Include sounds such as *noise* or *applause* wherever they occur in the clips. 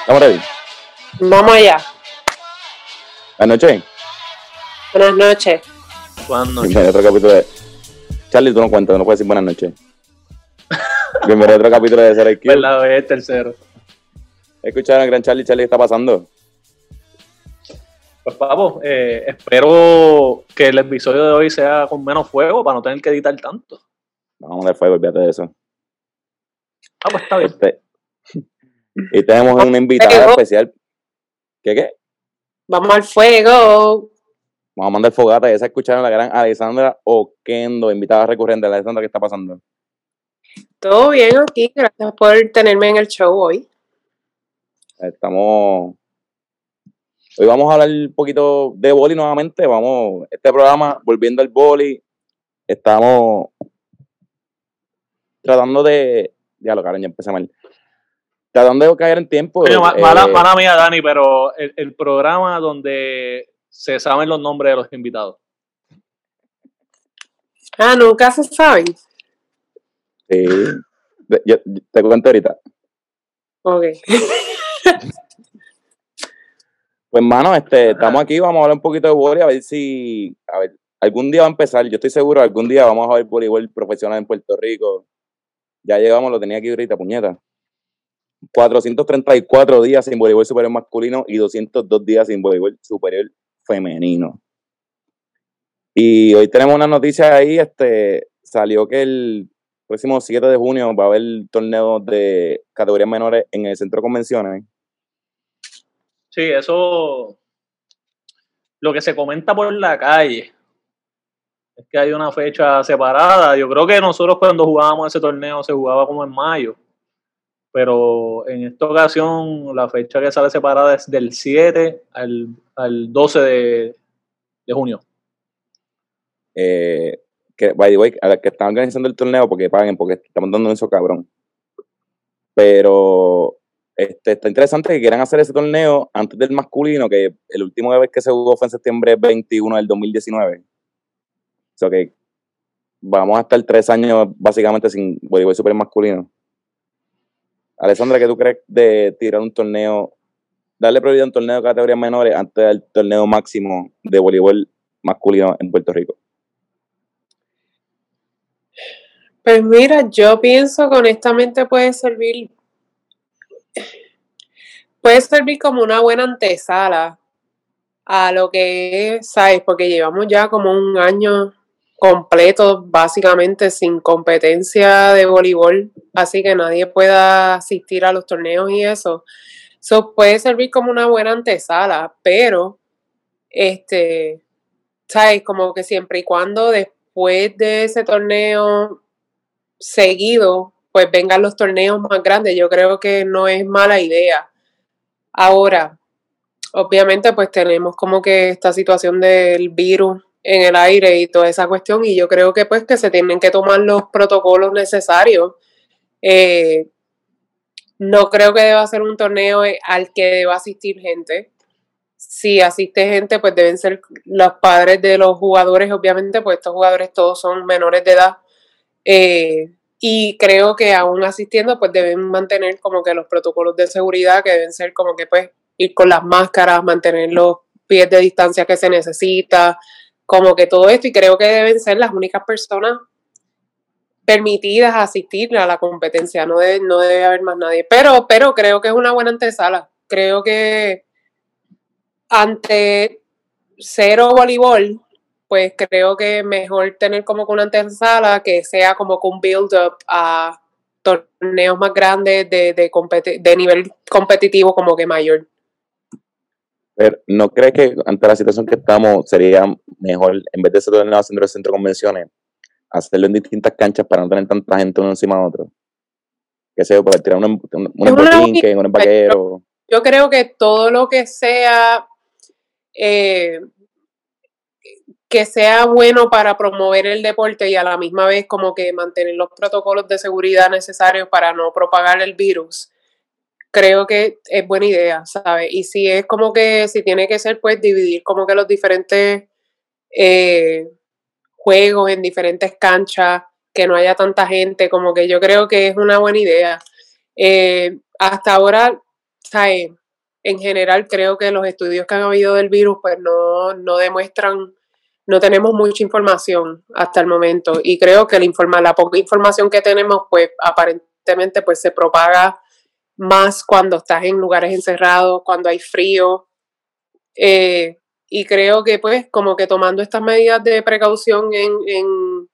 ¿Estamos ready? Vamos allá. Buenas noches. Buenas noches. Buenas noches. Bienvenido a otro capítulo de... Charlie, tú no cuentas, tú no puedes decir buenas noches. Bienvenido a otro capítulo de Ser IQ. ¿Verdad? Es el tercero. Escucharon al gran Charlie, Charlie, ¿qué está pasando? Pues, papo, eh, espero que el episodio de hoy sea con menos fuego para no tener que editar tanto. Vamos a dar fuego, olvídate de eso. Ah, pues está bien. Este... Y tenemos una invitada Fuego. especial. ¿Qué qué? Vamos al fuego. Vamos a mandar fogata. Esa escucharon a la gran Alessandra Oquendo, invitada recurrente. Alessandra, ¿qué está pasando? Todo bien aquí. Gracias por tenerme en el show hoy. Estamos. Hoy vamos a hablar un poquito de boli nuevamente. Vamos, este programa, volviendo al boli, estamos tratando de. Ya lo cabrón, ya empecé mal. Tratando de caer en tiempo. Coño, eh, mala, mala mía, Dani, pero el, el programa donde se saben los nombres de los invitados. Ah, nunca se saben. sí. De- yo- yo te cuento ahorita. Ok. *laughs* Pues, mano, este, estamos aquí, vamos a hablar un poquito de boli, a ver si. A ver, algún día va a empezar. Yo estoy seguro, algún día vamos a ver voleibol profesional en Puerto Rico. Ya llegamos, lo tenía aquí ahorita, puñeta. 434 días sin voleibol superior masculino y 202 días sin voleibol superior femenino. Y hoy tenemos una noticia ahí, este, salió que el próximo 7 de junio va a haber torneos de categorías menores en el centro de convenciones. Sí, eso. Lo que se comenta por la calle es que hay una fecha separada. Yo creo que nosotros cuando jugábamos ese torneo se jugaba como en mayo. Pero en esta ocasión la fecha que sale separada es del 7 al, al 12 de, de junio. eh, que, by a las que están organizando el torneo, porque paguen, porque estamos dando eso cabrón. Pero este, está interesante que quieran hacer ese torneo antes del masculino, que el último vez que se jugó fue en septiembre 21 del 2019. O sea que vamos a estar tres años básicamente sin voleibol super masculino. Alessandra, ¿qué tú crees de tirar un torneo, darle prioridad a un torneo de categorías menores antes del torneo máximo de voleibol masculino en Puerto Rico? Pues mira, yo pienso que honestamente puede servir. Puede servir como una buena antesala a lo que es, ¿sabes? Porque llevamos ya como un año completo, básicamente sin competencia de voleibol, así que nadie pueda asistir a los torneos y eso. Eso puede servir como una buena antesala, pero, este, ¿sabes? Como que siempre y cuando después de ese torneo seguido, pues vengan los torneos más grandes, yo creo que no es mala idea. Ahora, obviamente, pues tenemos como que esta situación del virus en el aire y toda esa cuestión y yo creo que pues que se tienen que tomar los protocolos necesarios. Eh, no creo que deba ser un torneo eh, al que deba asistir gente. Si asiste gente, pues deben ser los padres de los jugadores, obviamente, pues estos jugadores todos son menores de edad. Eh, y creo que aún asistiendo, pues deben mantener como que los protocolos de seguridad, que deben ser como que pues ir con las máscaras, mantener los pies de distancia que se necesita, como que todo esto, y creo que deben ser las únicas personas permitidas a asistir a la competencia, no debe, no debe haber más nadie. Pero, pero creo que es una buena antesala. Creo que ante cero voleibol, pues creo que mejor tener como que una antesala que sea como que un build-up a torneos más grandes de, de, de nivel competitivo como que mayor. Pero, ¿no crees que ante la situación que estamos sería mejor, en vez de ese torneo haciendo el centro de convenciones, hacerlo en distintas canchas para no tener tanta gente uno encima de otro? Que sea, para tirar un, un, un botinque, un empaquero. Yo creo que todo lo que sea eh, que sea bueno para promover el deporte y a la misma vez como que mantener los protocolos de seguridad necesarios para no propagar el virus, creo que es buena idea, ¿sabes? Y si es como que, si tiene que ser, pues dividir como que los diferentes eh, juegos en diferentes canchas, que no haya tanta gente, como que yo creo que es una buena idea. Eh, hasta ahora, ¿sabes? en general creo que los estudios que han habido del virus pues no, no demuestran, no tenemos mucha información hasta el momento y creo que la, informa, la poca información que tenemos pues aparentemente pues se propaga más cuando estás en lugares encerrados, cuando hay frío. Eh, y creo que pues como que tomando estas medidas de precaución en, en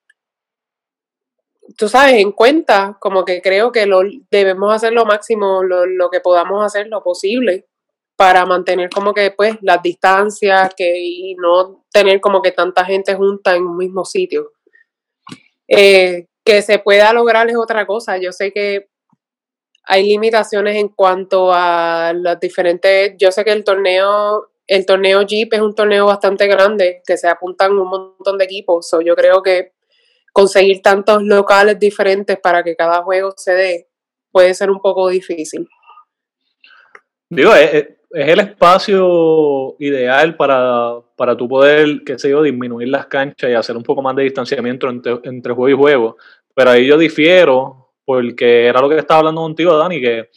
tú sabes, en cuenta, como que creo que lo, debemos hacer lo máximo, lo, lo que podamos hacer, lo posible, para mantener como que pues las distancias que, y no tener como que tanta gente junta en un mismo sitio. Eh, que se pueda lograr es otra cosa. Yo sé que hay limitaciones en cuanto a las diferentes. Yo sé que el torneo, el torneo Jeep es un torneo bastante grande, que se apuntan un montón de equipos. So, yo creo que conseguir tantos locales diferentes para que cada juego se dé puede ser un poco difícil. Digo, es, el espacio ideal para, para tú poder, qué sé yo, disminuir las canchas y hacer un poco más de distanciamiento entre, entre juego y juego. Pero ahí yo difiero, porque era lo que estaba hablando contigo, Dani, que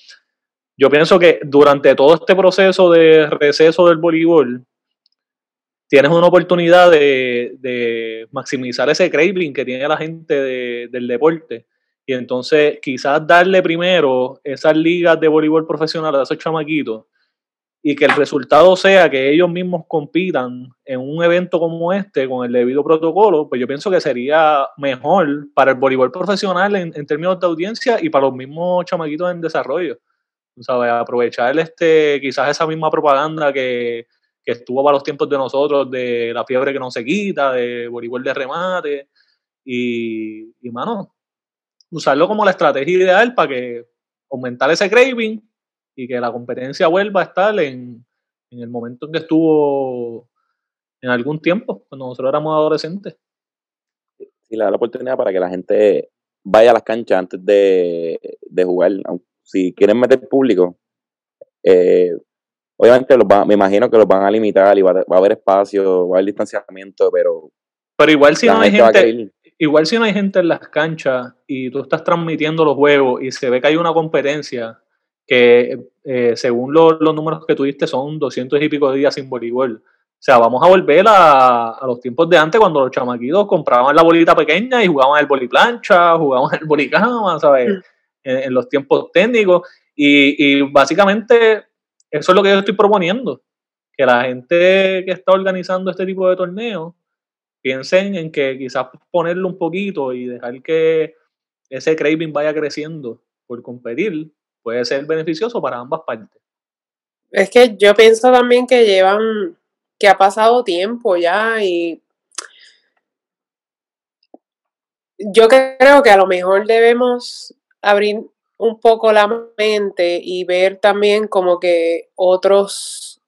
yo pienso que durante todo este proceso de receso del voleibol, tienes una oportunidad de, maximizar ese craving que tiene la gente del deporte. Y entonces quizás darle primero esas ligas de voleibol profesional a esos chamaquitos y que el resultado sea que ellos mismos compitan en un evento como este con el debido protocolo, pues yo pienso que sería mejor para el voleibol profesional en, términos de audiencia y para los mismos chamaquitos en desarrollo. ¿Sabes? Aprovechar este, quizás esa misma propaganda que, que estuvo para los tiempos de nosotros, de la fiebre que no se quita, de voleibol de remate, y, y mano, usarlo como la estrategia ideal para que aumentar ese craving y que la competencia vuelva a estar en, el momento en que estuvo en algún tiempo, cuando nosotros éramos adolescentes. Sí, le da la oportunidad para que la gente vaya a las canchas antes de, jugar. Si quieren meter público, eh, obviamente me imagino que los van a limitar y va, a haber espacio, va a haber distanciamiento, pero... Pero igual si no hay gente, igual si no hay gente en las canchas y tú estás transmitiendo los juegos y se ve que hay una competencia, que eh, según los números que tuviste son 200 y pico de días sin voleibol. O sea, vamos a volver a, los tiempos de antes cuando los chamaquitos compraban la bolita pequeña y jugaban el boliplancha, *laughs* jugaban el bolicama, ¿sabes? Mm. En, los tiempos técnicos. Y, básicamente eso es lo que yo estoy proponiendo. Que la gente que está organizando este tipo de torneos piensen en que quizás ponerlo un poquito y dejar que ese craving vaya creciendo por competir puede ser beneficioso para ambas partes. Es que yo pienso también que llevan, que ha pasado tiempo ya y yo creo que a lo mejor debemos abrir un poco la mente y ver también como que otros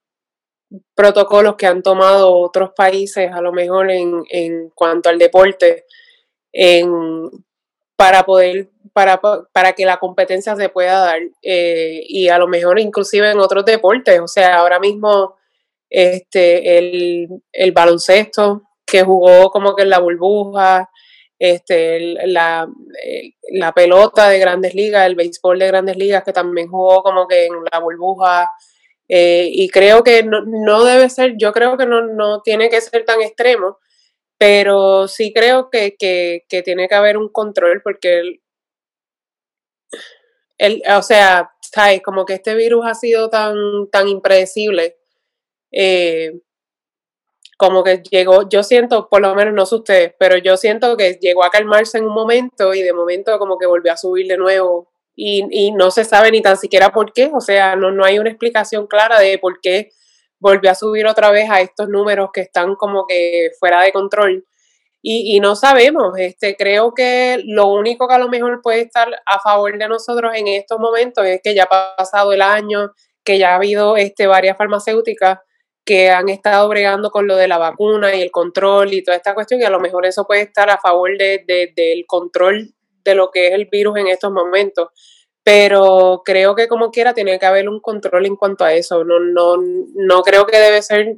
protocolos que han tomado otros países, a lo mejor en, en cuanto al deporte, en, para poder para, para que la competencia se pueda dar eh, y a lo mejor inclusive en otros deportes. O sea, ahora mismo este, el, baloncesto que jugó como que en la burbuja, este, la, eh, la, pelota de grandes ligas, el béisbol de grandes ligas que también jugó como que en la burbuja. Eh, y creo que no, no, debe ser, yo creo que no, no tiene que ser tan extremo, pero sí creo que, que tiene que haber un control porque el, o sea, ¿sabes? Como que este virus ha sido tan, tan impredecible. Eh, como que llegó, yo siento, por lo menos no sé ustedes, pero yo siento que llegó a calmarse en un momento y de momento como que volvió a subir de nuevo y, y no se sabe ni tan siquiera por qué, o sea, no, no hay una explicación clara de por qué volvió a subir otra vez a estos números que están como que fuera de control. Y, no sabemos, este, creo que lo único que a lo mejor puede estar a favor de nosotros en estos momentos es que ya ha pasado el año, que ya ha habido este, varias farmacéuticas que han estado bregando con lo de la vacuna y el control y toda esta cuestión, y a lo mejor eso puede estar a favor de, del control de lo que es el virus en estos momentos. Pero creo que como quiera tiene que haber un control en cuanto a eso. No, no, no creo que debe ser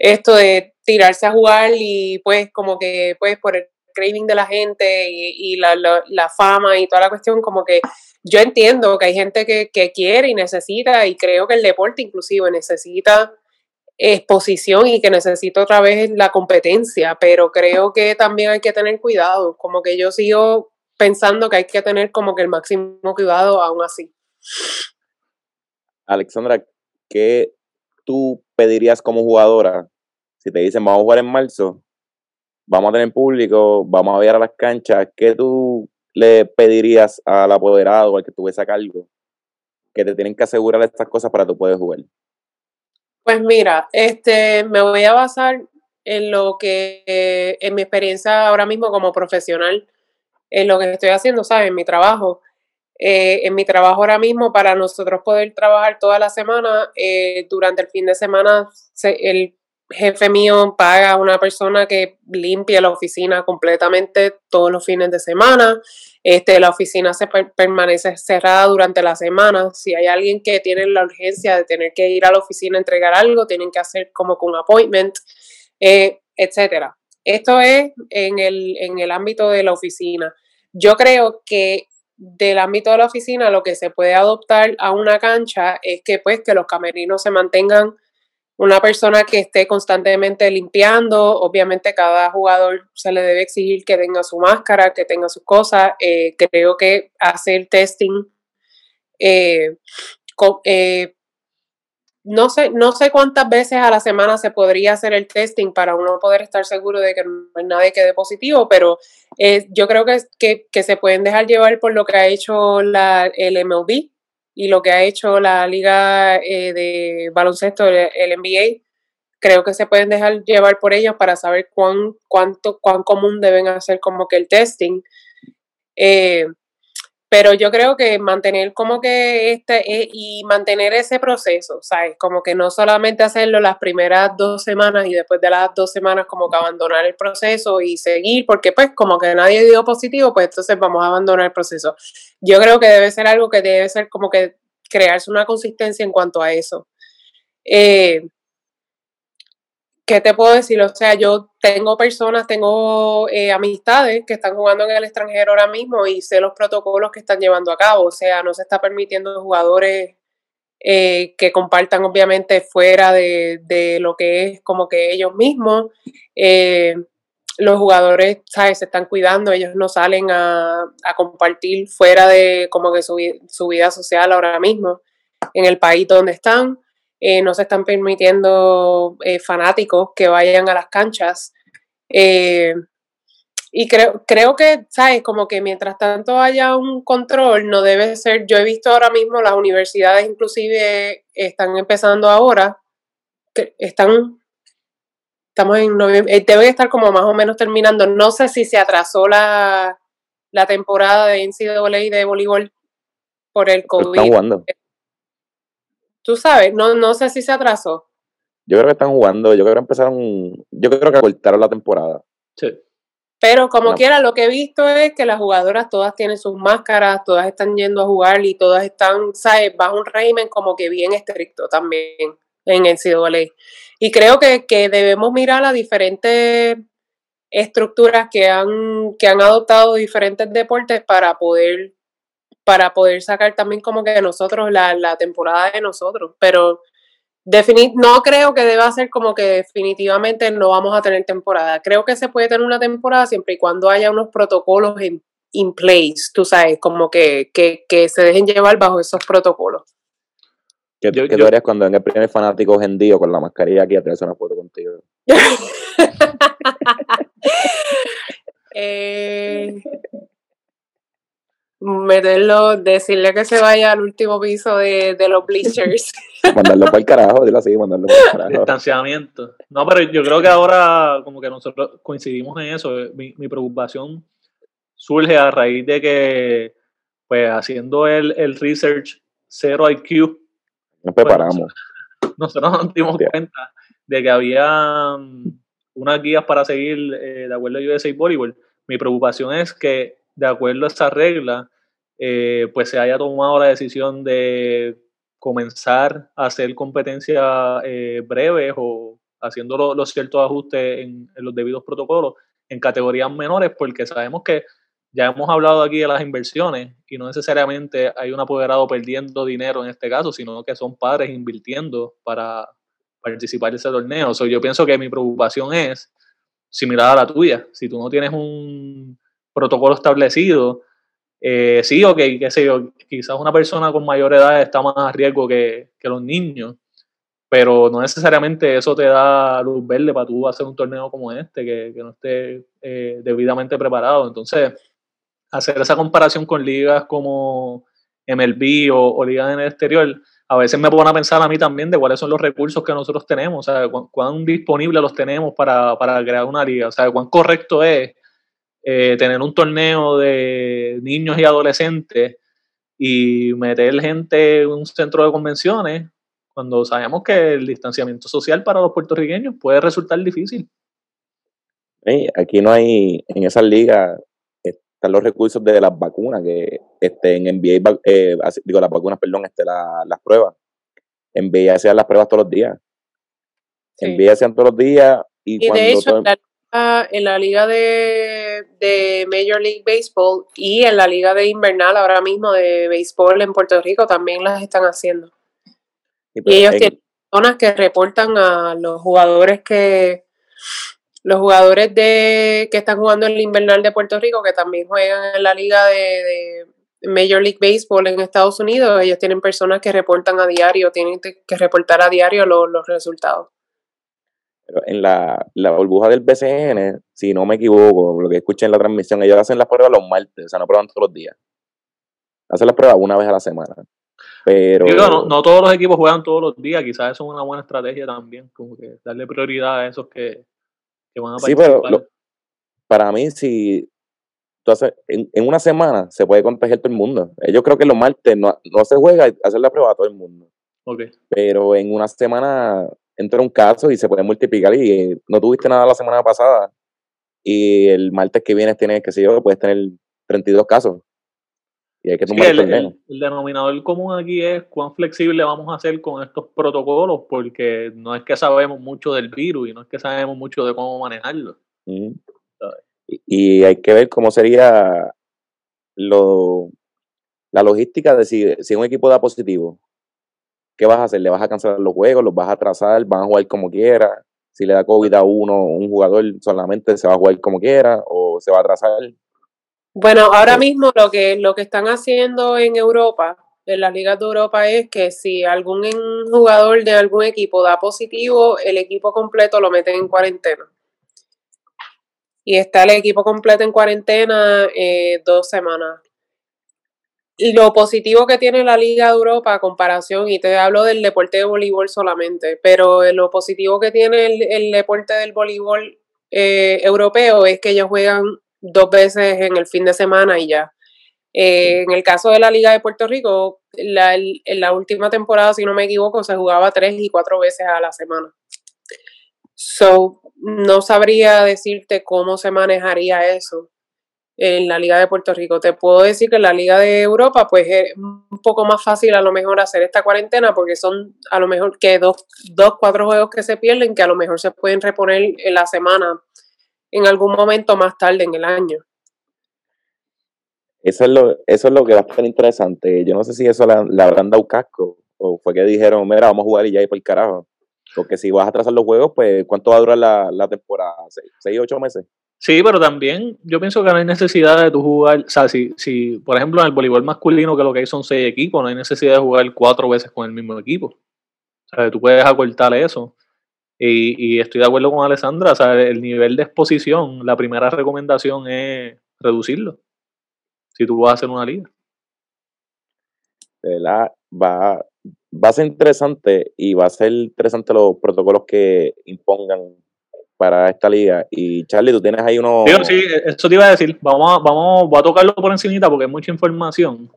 esto de tirarse a jugar y pues como que pues por el craving de la gente y, la, fama y toda la cuestión, como que yo entiendo que hay gente que, que quiere y necesita, y creo que el deporte inclusive necesita exposición y que necesita otra vez la competencia, pero creo que también hay que tener cuidado, como que yo sigo pensando que hay que tener como que el máximo cuidado aún así. Alexandra, ¿qué tú pedirías como jugadora si te dicen vamos a jugar en marzo, vamos a tener público, vamos a ir a las canchas? ¿Qué tú le pedirías al apoderado, al que tuviese a cargo, que te tienen que asegurar estas cosas para que tú puedas jugar? Pues mira, este, me voy a basar en lo que, en mi experiencia ahora mismo como profesional, en lo que estoy haciendo, ¿sabes? En mi trabajo. Eh, en mi trabajo ahora mismo, para nosotros poder trabajar toda la semana, eh, durante el fin de semana, el jefe mío paga a una persona que limpie la oficina completamente todos los fines de semana. Este, la oficina se permanece cerrada durante la semana. Si hay alguien que tiene la urgencia de tener que ir a la oficina a entregar algo, tienen que hacer como con appointment, eh, etcétera. Esto es en el, en el ámbito de la oficina. Yo creo que del ámbito de la oficina lo que se puede adoptar a una cancha es que pues que los camerinos se mantengan una persona que esté constantemente limpiando, obviamente cada jugador se le debe exigir que tenga su máscara, que tenga sus cosas, eh, creo que hacer testing, eh, eh, no, sé, no sé cuántas veces a la semana se podría hacer el testing para uno poder estar seguro de que no hay nadie que dé positivo, pero yo creo que, que, se pueden dejar llevar por lo que ha hecho la, el MLB, y lo que ha hecho la liga eh, de baloncesto, el, NBA, creo que se pueden dejar llevar por ellos para saber cuán, cuánto, cuán común deben hacer como que el testing. Eh, pero yo creo que mantener como que este eh, y mantener ese proceso, ¿sabes? Como que no solamente hacerlo las primeras dos semanas y después de las dos semanas como que abandonar el proceso y seguir, porque pues como que nadie dio positivo, pues entonces vamos a abandonar el proceso. Yo creo que debe ser algo que debe ser como que crearse una consistencia en cuanto a eso. Eh, ¿qué te puedo decir? O sea, yo tengo personas, tengo eh, amistades que están jugando en el extranjero ahora mismo y sé los protocolos que están llevando a cabo. O sea, no se está permitiendo jugadores eh, que compartan obviamente fuera de, lo que es como que ellos mismos. Eh, los jugadores, ¿sabes? Se están cuidando, ellos no salen a, compartir fuera de como que su, su vida social ahora mismo en el país donde están. Eh, no se están permitiendo eh, fanáticos que vayan a las canchas. Eh, y creo, creo que, ¿sabes? Como que mientras tanto haya un control, no debe ser, yo he visto ahora mismo las universidades inclusive están empezando ahora, que están, estamos en noviembre, deben estar como más o menos terminando, no sé si se atrasó la, la temporada de NCAA de voleibol por el COVID. Tú sabes, no, no sé si se atrasó. Yo creo que están jugando, yo creo que empezaron, yo creo que acortaron la temporada. Sí. Pero como quiera, lo que he visto es que las jugadoras todas tienen sus máscaras, todas están yendo a jugar y todas están, ¿sabes? Bajo un régimen como que bien estricto también en el CWA. Y creo que, que debemos mirar las diferentes estructuras que han, que han adoptado diferentes deportes para poder para poder sacar también como que nosotros la, la temporada de nosotros, pero no creo que deba ser como que definitivamente no vamos a tener temporada. Creo que se puede tener una temporada siempre y cuando haya unos protocolos en in place, tú sabes, como que, que, que se dejen llevar bajo esos protocolos. ¿Qué, yo, tú harías cuando venga el primer fanático gendío con la mascarilla aquí a tener una foto contigo? *laughs* eh, meterlo, decirle que se vaya al último piso de, los bleachers. *laughs* mandarlo para el carajo, dilo así, mandarlo para el *laughs* carajo. Distanciamiento. No, pero yo creo que ahora como que nosotros coincidimos en eso. Mi, preocupación surge a raíz de que, pues haciendo el, el research cero IQ, nos preparamos. *laughs* nosotros nos dimos cuenta de que había mm, unas guías para seguir eh, de acuerdo a USA Volleyball. Mi preocupación es que de acuerdo a esa regla, eh, pues se haya tomado la decisión de comenzar a hacer competencias eh, breves o haciendo los ciertos ajustes en, los debidos protocolos en categorías menores porque sabemos que ya hemos hablado aquí de las inversiones y no necesariamente hay un apoderado perdiendo dinero en este caso, sino que son padres invirtiendo para participar en ese torneo. So, yo pienso que mi preocupación es similar a la tuya. Si tú no tienes un protocolo establecido, eh, sí, ok, qué sé yo, quizás una persona con mayor edad está más a riesgo que, que los niños, pero no necesariamente eso te da luz verde para tú hacer un torneo como este, que, que no esté eh, debidamente preparado. Entonces, hacer esa comparación con ligas como MLB o, o ligas en el exterior, a veces me pone a pensar a mí también de cuáles son los recursos que nosotros tenemos, o sea, cuán, disponibles los tenemos para, para, crear una liga, o sea, cuán correcto es eh, tener un torneo de niños y adolescentes y meter gente en un centro de convenciones cuando sabemos que el distanciamiento social para los puertorriqueños puede resultar difícil. aquí no hay, en esas ligas están los recursos de las vacunas, que este, en NBA, eh, digo las vacunas, perdón, este, las pruebas. En NBA hacían las pruebas todos los días. En NBA hacían todos los días. Y, cuando de hecho, en la liga de, de, Major League Baseball y en la liga de invernal ahora mismo de béisbol en Puerto Rico también las están haciendo. Y, ellos tienen personas que reportan a los jugadores que los jugadores de que están jugando en el invernal de Puerto Rico, que también juegan en la liga de, Major League Baseball en Estados Unidos, ellos tienen personas que reportan a diario, tienen que reportar a diario los, resultados. En la, la, burbuja del BCN, si no me equivoco, lo que escuché en la transmisión, ellos hacen las pruebas los martes, o sea, no prueban todos los días. Hacen las pruebas una vez a la semana. Pero. no, todos los equipos juegan todos los días, quizás eso es una buena estrategia también, como que darle prioridad a esos que, van a participar. Sí, pero para mí, si tú haces, en, una semana se puede contagiar todo el mundo. Yo creo que los martes no, no se juega hacer la prueba a todo el mundo. Okay. Pero en una semana entra un caso y se puede multiplicar y no tuviste nada la semana pasada y el martes que viene tienes, que sé yo, puedes tener 32 casos. Y hay que tomar el, el, denominador común aquí es cuán flexible vamos a hacer con estos protocolos, porque no es que sabemos mucho del virus y no es que sabemos mucho de cómo manejarlo. y, hay que ver cómo sería lo, la logística de si, si un equipo da positivo, ¿qué vas a hacer? ¿Le vas a cancelar los juegos? ¿Los vas a atrasar? ¿Van a jugar como quiera? Si le da COVID a uno, un jugador solamente se va a jugar como quiera o se va a atrasar. Bueno, ahora mismo lo que, lo que están haciendo en Europa, en las ligas de Europa, es que si algún jugador de algún equipo da positivo, el equipo completo lo meten en cuarentena. Y está el equipo completo en cuarentena eh, dos semanas. Lo positivo que tiene la Liga de Europa a comparación, y te hablo del deporte de voleibol solamente, pero lo positivo que tiene el, deporte del voleibol eh, europeo es que ellos juegan dos veces en el fin de semana y ya. Eh, en el caso de la Liga de Puerto Rico, la, en la última temporada, si no me equivoco, se jugaba tres y cuatro veces a la semana. So, no sabría decirte cómo se manejaría eso en la Liga de Puerto Rico. Te puedo decir que en la Liga de Europa, pues es un poco más fácil a lo mejor hacer esta cuarentena porque son a lo mejor que dos, dos cuatro juegos que se pierden que a lo mejor se pueden reponer en la semana en algún momento más tarde en el año. Eso es lo, eso es lo que va a estar interesante. Yo no sé si eso la, habrán dado casco o fue que dijeron, mira, vamos a jugar y ya y por el carajo. Porque si vas a trazar los juegos, pues ¿cuánto va a durar la, la temporada? ¿Seis, ocho meses? Sí, pero también yo pienso que no hay necesidad de tu jugar, o sea, si, si por ejemplo en el voleibol masculino que lo que hay son seis equipos, no hay necesidad de jugar cuatro veces con el mismo equipo. O sea, tú puedes acortar eso. Y, estoy de acuerdo con Alessandra, o sea, el nivel de exposición, la primera recomendación es reducirlo. Si tú vas a hacer una liga. ¿Verdad? Va, va a ser interesante y va a ser interesante los protocolos que impongan para esta liga. Y Charlie, tú tienes ahí uno. Sí, eso te iba a decir. Vamos a, vamos, voy a tocarlo por encimita porque hay mucha información.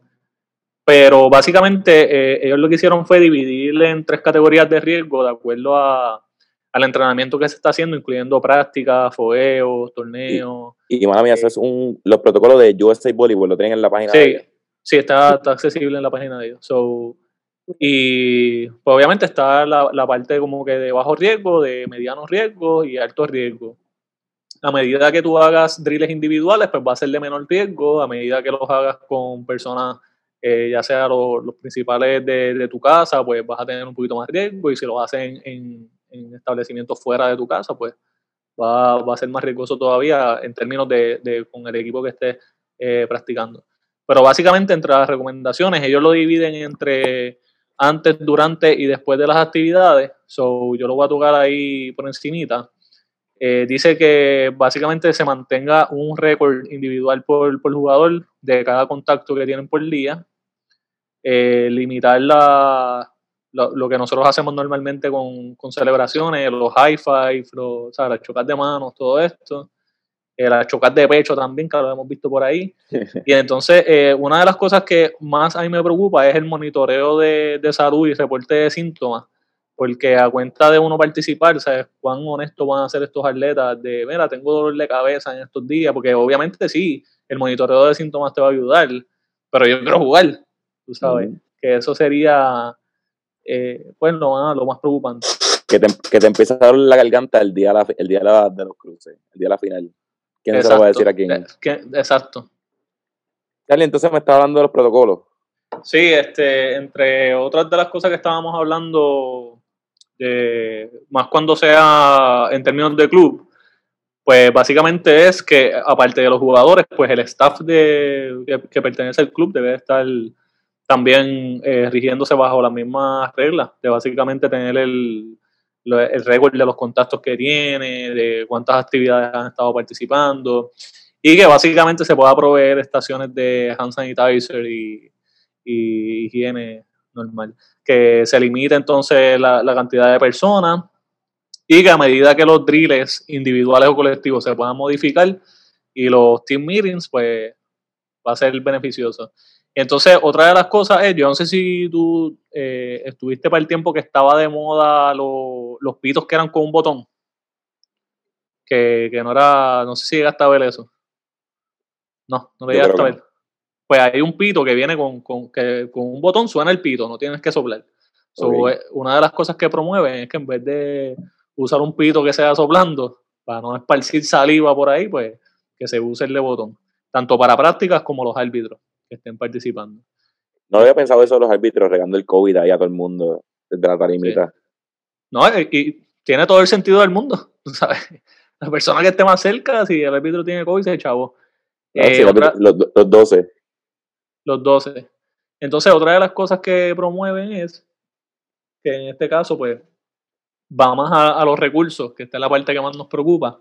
Pero básicamente eh, ellos lo que hicieron fue dividirle en tres categorías de riesgo de acuerdo a, al entrenamiento que se está haciendo, incluyendo prácticas, fogueos, torneos. Y, y mala mía, eso es un, los protocolos de USA Volleyball, lo tienen en la página sí, de ellos. Sí, está, está accesible en la página de ellos. So, y pues obviamente está la, la, parte como que de bajo riesgo, de mediano riesgo y alto riesgo. a medida que tú hagas drills individuales, pues va a ser de menor riesgo, a medida que los hagas con personas, eh, ya sea los, principales de, tu casa, pues vas a tener un poquito más riesgo, y si lo haces en, establecimientos fuera de tu casa, pues va, a ser más riesgoso todavía en términos de, con el equipo que estés eh, practicando. Pero básicamente entre las recomendaciones, ellos lo dividen entre antes, durante y después de las actividades. So, yo lo voy a tocar ahí por encimita. Eh, dice que básicamente se mantenga un récord individual por, jugador de cada contacto que tienen por día. Eh, limitar la, lo, que nosotros hacemos normalmente con, con celebraciones, los high five, los, o sea, las chocas de manos, todo esto. Eh, las chocas de pecho también, que lo hemos visto por ahí. *laughs* Y entonces, eh, una de las cosas que más a mí me preocupa es el monitoreo de, de salud y reporte de síntomas, porque a cuenta de uno participar, ¿sabes cuán honestos van a ser estos atletas? De, mira, tengo dolor de cabeza en estos días, porque obviamente sí, el monitoreo de síntomas te va a ayudar, pero yo quiero jugar, tú sabes, que eso sería, eh, pues, lo, lo más preocupante. Que te, que te empieza a dar la garganta el día, el día de los cruces, el día de la final. ¿Quién se lo va a decir a quién? exacto. Charlie, entonces me está hablando de los protocolos. Sí, este, entre otras de las cosas que estábamos hablando, de, más cuando sea en términos de club, pues básicamente es que aparte de los jugadores, pues el staff de, que, pertenece al club debe estar también eh, rigiéndose bajo las mismas reglas, de básicamente tener el, el récord de los contactos que tiene, de cuántas actividades han estado participando y que básicamente se pueda proveer estaciones de hand sanitizer y, y higiene normal. Que se limite entonces la, cantidad de personas y que a medida que los drills individuales o colectivos se puedan modificar y los team meetings, pues va a ser beneficioso. Entonces, otra de las cosas es, yo no sé si tú eh, estuviste para el tiempo que estaba de moda los pitos que eran con un botón. Que, no era, no sé si llegaste a ver eso. No, no lo llegaste a ver. Pues hay un pito que viene con, que, con un botón, suena el pito, no tienes que soplar. Eh, una de las cosas que promueven es que en vez de usar un pito que sea soplando, para no esparcir saliva por ahí, pues que se use el de botón. Tanto para prácticas como los árbitros estén participando. No había pensado eso de los árbitros regando el COVID ahí a todo el mundo desde la tarimita. No, y tiene todo el sentido del mundo, *laughs* ¿sabes? La persona que esté más cerca, si el árbitro tiene COVID, se chavo. Ah, eh, los, los 12. Los 12. Entonces, otra de las cosas que promueven es que en este caso, pues, va más a, a, los recursos, que esta es la parte que más nos preocupa,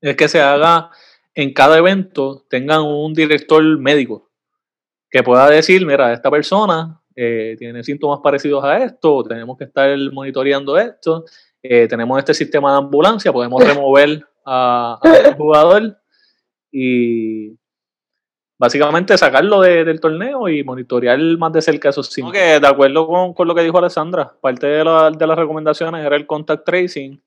es que se haga en cada evento, tengan un director médico que pueda decir, mira, esta persona eh, tiene síntomas parecidos a esto, tenemos que estar monitoreando esto, eh, tenemos este sistema de ambulancia, podemos remover a, a *laughs* jugador y básicamente sacarlo del torneo y monitorear más de cerca esos síntomas. de acuerdo con, con, lo que dijo Alessandra, parte de, la, de las recomendaciones era el contact tracing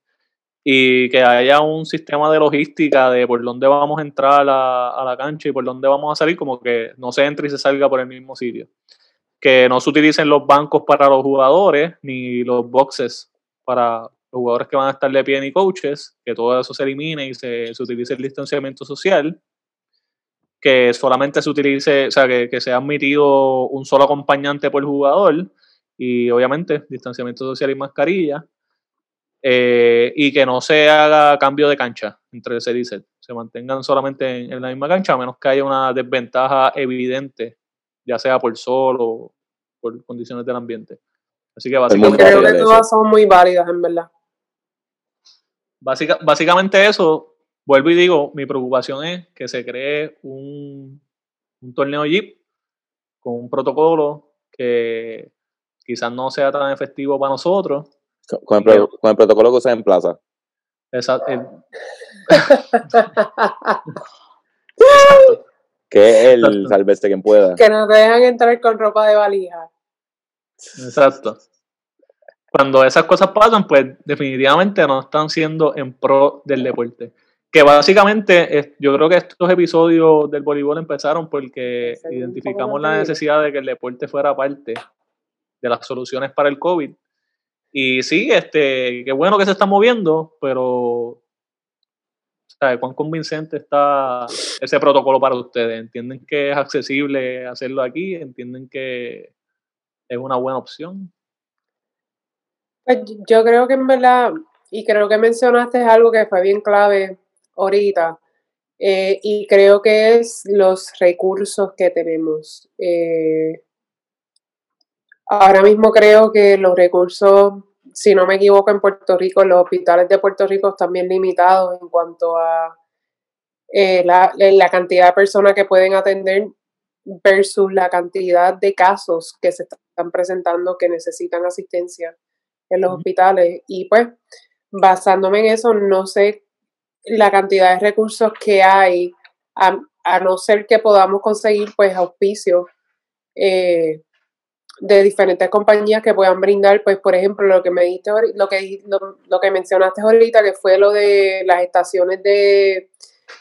y que haya un sistema de logística de por dónde vamos a entrar a, la cancha y por dónde vamos a salir, como que no se entre y se salga por el mismo sitio. Que no se utilicen los bancos para los jugadores, ni los boxes para los jugadores que van a estar de pie ni coaches, que todo eso se elimine y se, se utilice el distanciamiento social. Que solamente se utilice, o sea, que, que sea admitido un solo acompañante por jugador y obviamente distanciamiento social y mascarilla eh, y que no se haga cambio de cancha entre ese y Se mantengan solamente en, la misma cancha, a menos que haya una desventaja evidente, ya sea por sol o por condiciones del ambiente. Así que básicamente. Creo que todas son muy válidas, en verdad. básicamente eso, vuelvo y digo, mi preocupación es que se cree un, un torneo Jeep con un protocolo que quizás no sea tan efectivo para nosotros, con el, con el protocolo que usa en plaza. Exacto. *laughs* que es el salveste quien pueda. Que nos dejan entrar con ropa de valija. Exacto. Cuando esas cosas pasan, pues definitivamente no están siendo en pro del deporte. Que básicamente yo creo que estos episodios del voleibol empezaron porque identificamos la necesidad de que el deporte fuera parte de las soluciones para el COVID y sí, este, qué bueno que se está moviendo, pero. ¿Cuán convincente está ese protocolo para ustedes? ¿Entienden que es accesible hacerlo aquí? ¿Entienden que es una buena opción? Pues yo creo que en verdad, y creo que mencionaste algo que fue bien clave ahorita, eh, y creo que es los recursos que tenemos. Eh, ahora mismo creo que los recursos, si no me equivoco, en Puerto Rico, los hospitales de Puerto Rico están bien limitados en cuanto a eh, la, la, cantidad de personas que pueden atender versus la cantidad de casos que se están presentando que necesitan asistencia en los hospitales. Y pues, basándome en eso, no sé la cantidad de recursos que hay, a, no ser que podamos conseguir pues auspicios eh, de diferentes compañías que puedan brindar, pues por ejemplo, lo que me diste, lo que, lo, que mencionaste ahorita, que fue lo de las estaciones de,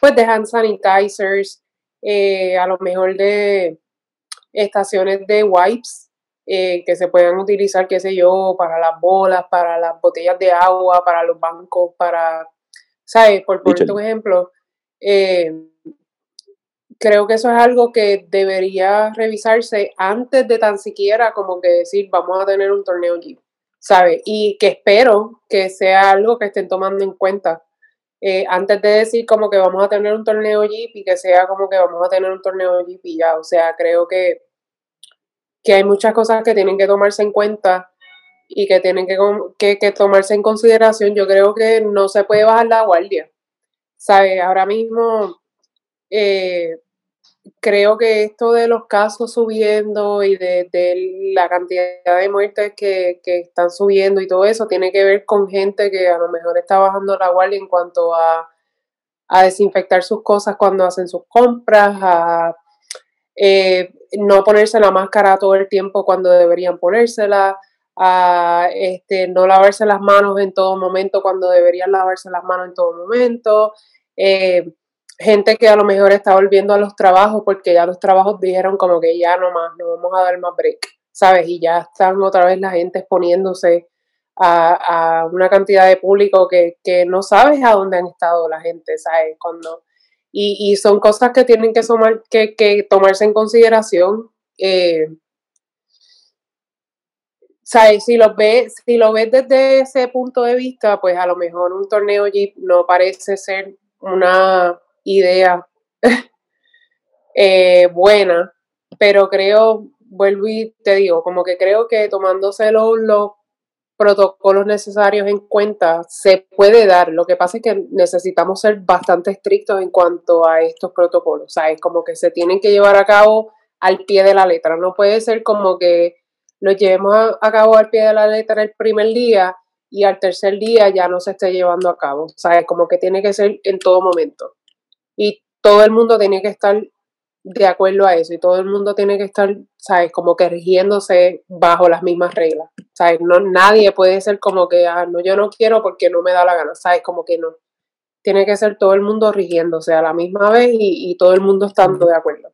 pues de hand sanitizers, eh, a lo mejor de estaciones de wipes, eh, que se puedan utilizar, qué sé yo, para las bolas, para las botellas de agua, para los bancos, para, ¿sabes? Por ponerte un ejemplo, eh, creo que eso es algo que debería revisarse antes de tan siquiera como que decir, vamos a tener un torneo Jeep, ¿sabes? Y que espero que sea algo que estén tomando en cuenta. Eh, antes de decir como que vamos a tener un torneo Jeep y que sea como que vamos a tener un torneo Jeep y ya, o sea, creo que que hay muchas cosas que tienen que tomarse en cuenta y que tienen que, que, tomarse en consideración. Yo creo que no se puede bajar la guardia. ¿Sabes? Ahora mismo eh, creo que esto de los casos subiendo y de, la cantidad de muertes que, que, están subiendo y todo eso tiene que ver con gente que a lo mejor está bajando la guardia en cuanto a, a desinfectar sus cosas cuando hacen sus compras, a eh, no ponerse la máscara todo el tiempo cuando deberían ponérsela, a este, no lavarse las manos en todo momento cuando deberían lavarse las manos en todo momento. Eh, gente que a lo mejor está volviendo a los trabajos porque ya los trabajos dijeron como que ya no más, no vamos a dar más break, ¿sabes? Y ya están otra vez la gente exponiéndose a, a una cantidad de público que, que, no sabes a dónde han estado la gente, ¿sabes? Cuando y, son cosas que tienen que, que, tomarse en consideración. Eh, Si lo, ves, si lo ves desde ese punto de vista, pues a lo mejor un torneo Jeep no parece ser una idea *laughs* eh, buena, pero creo, vuelvo y te digo, como que creo que tomándose los, protocolos necesarios en cuenta se puede dar. Lo que pasa es que necesitamos ser bastante estrictos en cuanto a estos protocolos. O sea, es como que se tienen que llevar a cabo al pie de la letra. No puede ser como que lo llevemos a, cabo al pie de la letra el primer día y al tercer día ya no se esté llevando a cabo. O sea, es como que tiene que ser en todo momento. Y todo el mundo tiene que estar de acuerdo a eso y todo el mundo tiene que estar, ¿sabes? Como que rigiéndose bajo las mismas reglas, ¿sabes? No, nadie puede ser como que, ah, no, yo no quiero porque no me da la gana, ¿sabes? Como que no. Tiene que ser todo el mundo rigiéndose a la misma vez y, todo el mundo estando de acuerdo.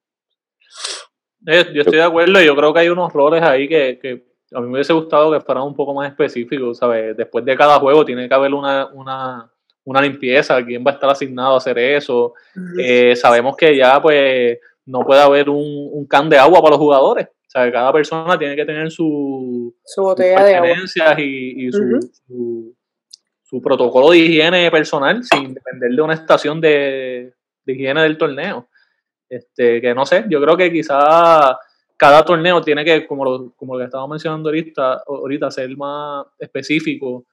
Eh, yo estoy de acuerdo y yo creo que hay unos roles ahí que, que a mí me hubiese gustado que fueran un poco más específicos, ¿sabes? Después de cada juego tiene que haber una, una, una limpieza, quién va a estar asignado a hacer eso. Eh, sabemos que ya, pues, no puede haber un, un, can de agua para los jugadores. O sea, cada persona tiene que tener su, su botella de agua. y, y su, su, protocolo de higiene personal sin depender de una estación de, de, higiene del torneo. Este, que no sé, yo creo que quizá cada torneo tiene que, como lo, como lo que estaba mencionando ahorita, ahorita, ser más específico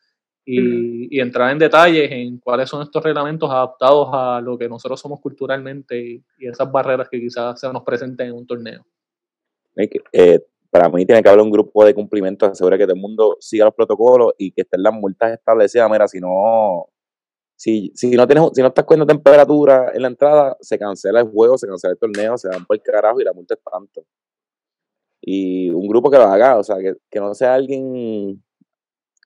y, entrar en detalles en cuáles son estos reglamentos adaptados a lo que nosotros somos culturalmente y, esas barreras que quizás se nos presenten en un torneo. Eh, para mí tiene que haber un grupo de cumplimiento que asegure que todo el mundo siga los protocolos y que estén las multas establecidas. Mira, si no, si, si no tienes, si no estás cogiendo temperatura en la entrada, se cancela el juego, se cancela el torneo, se van por el carajo y la multa es tanto. Y un grupo que lo haga, o sea, que, que no sea alguien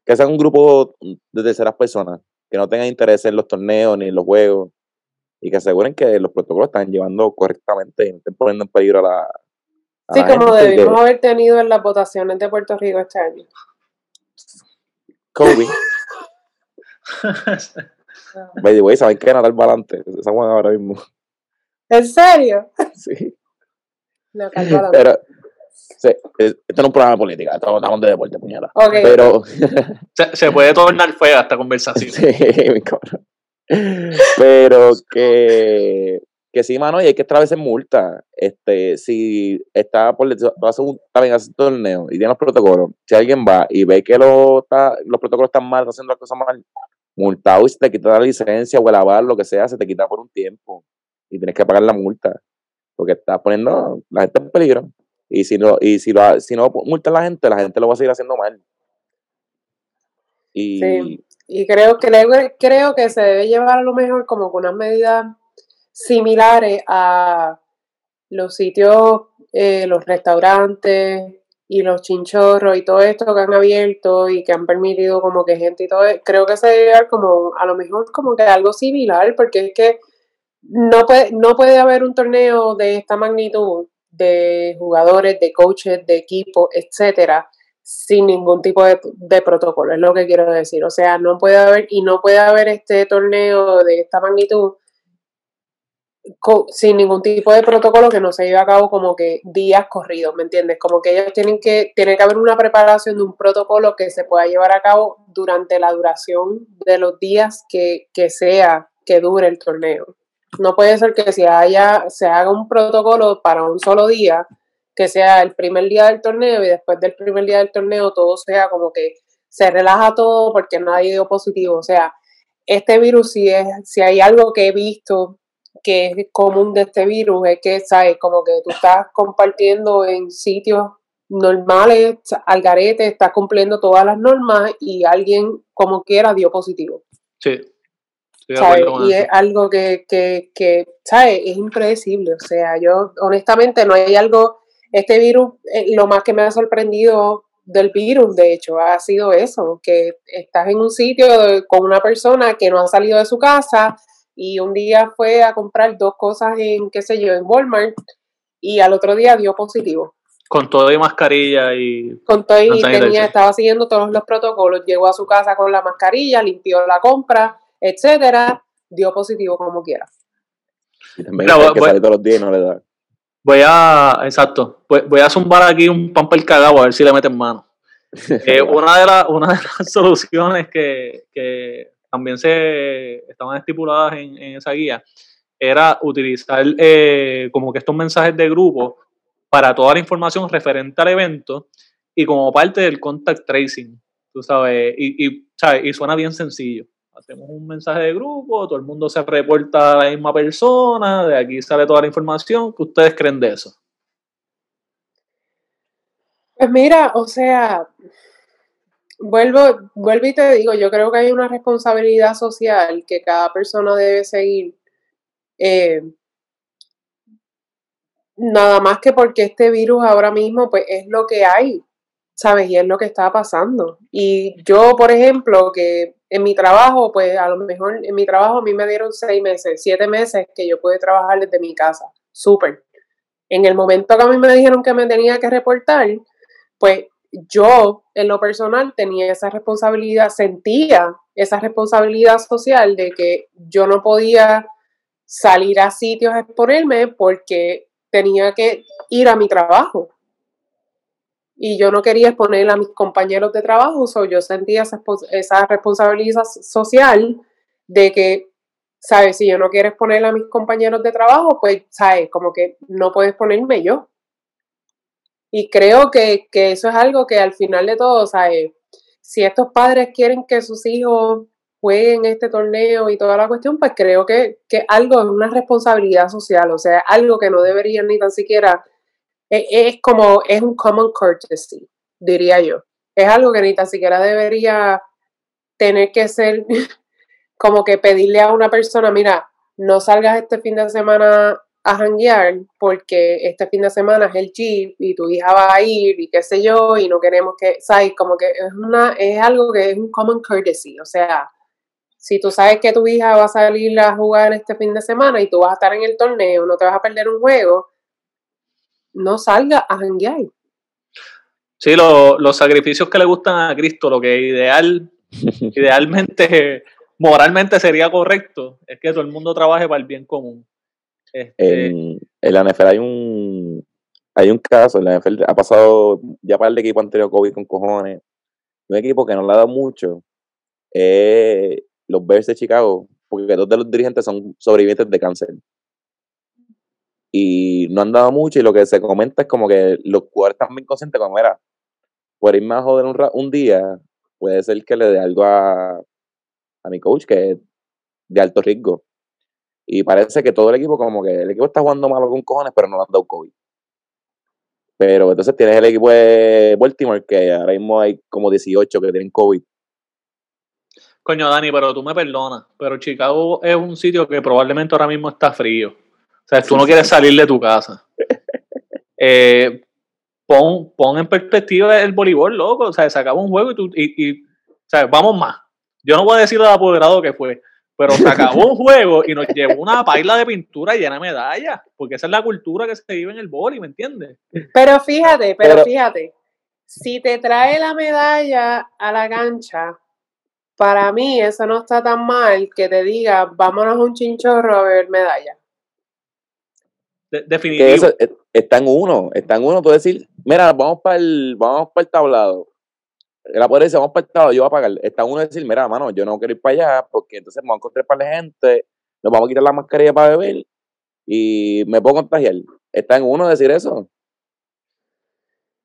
que sea un grupo de terceras personas que no tengan interés en los torneos ni en los juegos y que aseguren que los protocolos están llevando correctamente y no estén poniendo en peligro a la. sí, como debimos haber tenido en las votaciones de Puerto Rico este año. Kobe. Baby, güey, ¿saben qué? Natal Valante. Esa ahora mismo. ¿En serio? *laughs* Sí. Valante. Pero, sí, este no es un programa de política, estamos hablando de deporte, puñala. Ok. Pero, *laughs* Se, se *laughs* puede tornar fea esta conversación. sí, mi cabrón. Pero que, que sí, mano, y hay que extra veces multa. Este, si está por tú haces un, también haces un torneo y tienes los protocolos, si alguien va y ve que lo está, los protocolos están mal, está haciendo las cosas mal, multado y se te quita la licencia o el aval, lo que sea, se te quita por un tiempo y tienes que pagar la multa. Porque estás poniendo la gente en peligro. Y si no, y si lo, si no multas a la gente, la gente lo va a seguir haciendo mal. Y Sí. Y creo que le- creo que se debe llevar a lo mejor como con unas medidas similares a los sitios, eh, los restaurantes y los chinchorros y todo esto que han abierto y que han permitido como que gente y todo, e- creo que se debe llevar como a lo mejor como que algo similar, porque es que no puede, no puede haber un torneo de esta magnitud de jugadores, de coaches, de equipos, etcétera, sin ningún tipo de, de protocolo, es lo que quiero decir. O sea, no puede haber, y no puede haber este torneo de esta magnitud sin ningún tipo de protocolo que no se lleve a cabo como que días corridos, ¿me entiendes? Como que ellos tienen que, tiene que haber una preparación de un protocolo que se pueda llevar a cabo durante la duración de los días que, que sea que dure el torneo. No puede ser que se haya, se haga un protocolo para un solo día, que sea el primer día del torneo y después del primer día del torneo todo sea como que se relaja todo porque nadie dio positivo. O sea, este virus, si, es, si hay algo que he visto que es común de este virus, es que, ¿sabes? Como que tú estás compartiendo en sitios normales, al garete, estás cumpliendo todas las normas y alguien, como quiera, dio positivo. Sí. Estoy de ¿sabes? acuerdo con Y eso. es algo que, que, que, ¿sabes? Es impredecible. O sea, yo honestamente no hay algo, este virus, eh, lo más que me ha sorprendido del virus, de hecho, ha sido eso, que estás en un sitio con una persona que no ha salido de su casa y un día fue a comprar dos cosas en, qué sé yo, en Walmart y al otro día dio positivo. Con todo y mascarilla y. Con todo y tenía, estaba siguiendo todos los protocolos, llegó a su casa con la mascarilla, limpió la compra, etcétera, dio positivo como quiera. y también Mira, hay voy- que voy- salir todos los días y no le da. Voy a. Exacto. Voy, voy a zumbar aquí un pamper cagado a ver si le meten mano. Eh, *laughs* una, de la- una de las *laughs* soluciones que, que también se estaban estipuladas en, en esa guía era utilizar eh, como que estos mensajes de grupo para toda la información referente al evento y como parte del contact tracing, tú sabes, y, y, ¿sabes? y suena bien sencillo. Hacemos un mensaje de grupo, todo el mundo se reporta a la misma persona, de aquí sale toda la información. ¿Qué ustedes creen de eso? Pues mira, o sea, vuelvo, vuelvo y te digo, yo creo que hay una responsabilidad social que cada persona debe seguir. eh, nada más que porque este virus ahora mismo, pues es lo que hay, ¿sabes? Y es lo que está pasando. Y yo, por ejemplo, que en mi trabajo, pues a lo mejor en mi trabajo a mí me dieron seis meses, siete meses que yo pude trabajar desde mi casa. Súper. En el momento que a mí me dijeron que me tenía que reportar, pues yo en lo personal tenía esa responsabilidad, sentía esa responsabilidad social de que yo no podía salir a sitios a exponerme porque tenía que ir a mi trabajo. Y yo no quería exponer a mis compañeros de trabajo, so yo sentía esa, espo- esa responsabilidad social de que, ¿sabes? Si yo no quiero exponer a mis compañeros de trabajo, pues, ¿sabes? Como que no puedo exponerme yo. Y creo que, que eso es algo que al final de todo, ¿sabes? Si estos padres quieren que sus hijos jueguen este torneo y toda la cuestión, pues creo que, que algo es una responsabilidad social, o sea, algo que no deberían ni tan siquiera, es, como, es un common courtesy, diría yo. Es algo que ni tan siquiera debería tener que ser *laughs* como que pedirle a una persona, mira, no salgas este fin de semana a janguear porque este fin de semana es el Jeep y tu hija va a ir y qué sé yo y no queremos que, ¿sabes? Como que es, una, es algo que es un common courtesy, o sea, si tú sabes que tu hija va a salir a jugar este fin de semana y tú vas a estar en el torneo, no te vas a perder un juego, no salga a janguear. Sí, lo- los sacrificios que le gustan a Cristo, lo que ideal, *laughs* idealmente moralmente sería correcto es que todo el mundo trabaje para el bien común. Este, en, la NFL hay un hay un caso, en la NFL ha pasado, ya para el equipo han tenido COVID con cojones. Un equipo que no le ha dado mucho es los Bears de Chicago, porque dos de los dirigentes son sobrevivientes de cáncer. Y no han dado mucho, y lo que se comenta es como que los jugadores están bien conscientes, como era, por irme a joder un, un día, puede ser que le dé algo a, a mi coach, que es de alto riesgo. Y parece que todo el equipo, como que el equipo está jugando malo con cojones, pero no le han dado COVID. Pero entonces tienes el equipo de Baltimore, que ahora mismo hay como 18 que tienen COVID. Coño, Dani, pero tú me perdonas, pero Chicago es un sitio que probablemente ahora mismo está frío. O sea, tú no quieres salir de tu casa. *laughs* Eh, pon, pon en perspectiva el voleibol, loco. O sea, se acaba un juego y, tú, y, y o sea, vamos más. Yo no voy a decir lo apoderado que fue, pero se acabó un *laughs* juego y nos llevó una paila de pintura llena de medallas, porque esa es la cultura que se vive en el boli, ¿me entiendes? Pero fíjate, pero, fíjate, si te trae la medalla a la cancha, para mí eso no está tan mal que te diga, vámonos a un chinchorro a ver medalla. Definitivo. está en uno, está en uno, tú decir, mira, vamos para el, vamos para el tablado la poder decir, vamos para el estado, yo voy a pagar. Está uno decir, mira, mano, yo no quiero ir para allá porque entonces me vamos a encontrar para la gente, nos vamos a quitar la mascarilla para beber y me puedo contagiar. Está en uno decir eso.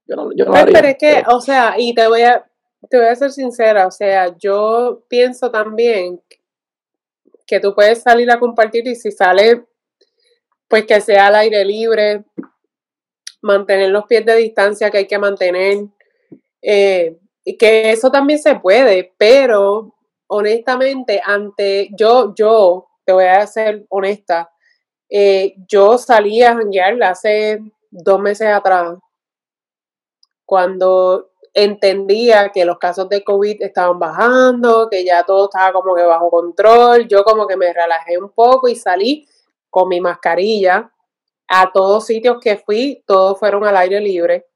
Yo no, yo no pero, pero es que, o sea, y te voy a, te voy a ser sincera, o sea, yo pienso también que tú puedes salir a compartir y si sale, pues que sea al aire libre, mantener los pies de distancia que hay que mantener. Eh, y que eso también se puede, pero honestamente, ante yo, yo, te voy a ser honesta, eh, yo salí a janguear hace dos meses atrás, cuando entendía que los casos de COVID estaban bajando, que ya todo estaba como que bajo control, yo como que me relajé un poco y salí con mi mascarilla a todos sitios que fui, todos fueron al aire libre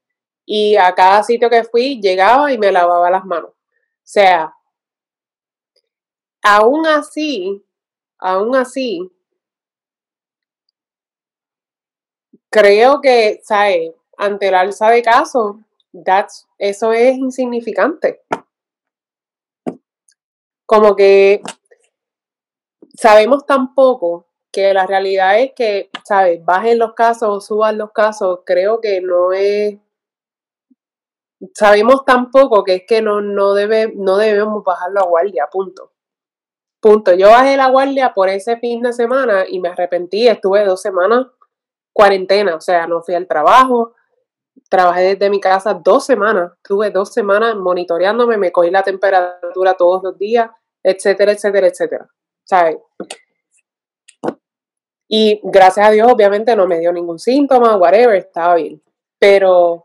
y a cada sitio que fui llegaba y me lavaba las manos. O sea, aún así, aún así, creo que, ¿sabes? Ante el alza de casos, eso es insignificante. Como que sabemos tan poco que la realidad es que, ¿sabes? Bajen los casos o suban los casos, creo que no es sabemos tan poco que es que no, no, debe, no debemos bajar la guardia, punto. Punto. Yo bajé la guardia por ese fin de semana y me arrepentí. Estuve dos semanas cuarentena, o sea, no fui al trabajo. Trabajé desde mi casa dos semanas. Tuve dos semanas monitoreándome, me cogí la temperatura todos los días, etcétera, etcétera, etcétera. ¿Sabes? Y gracias a Dios, obviamente, no me dio ningún síntoma, whatever, estaba bien. Pero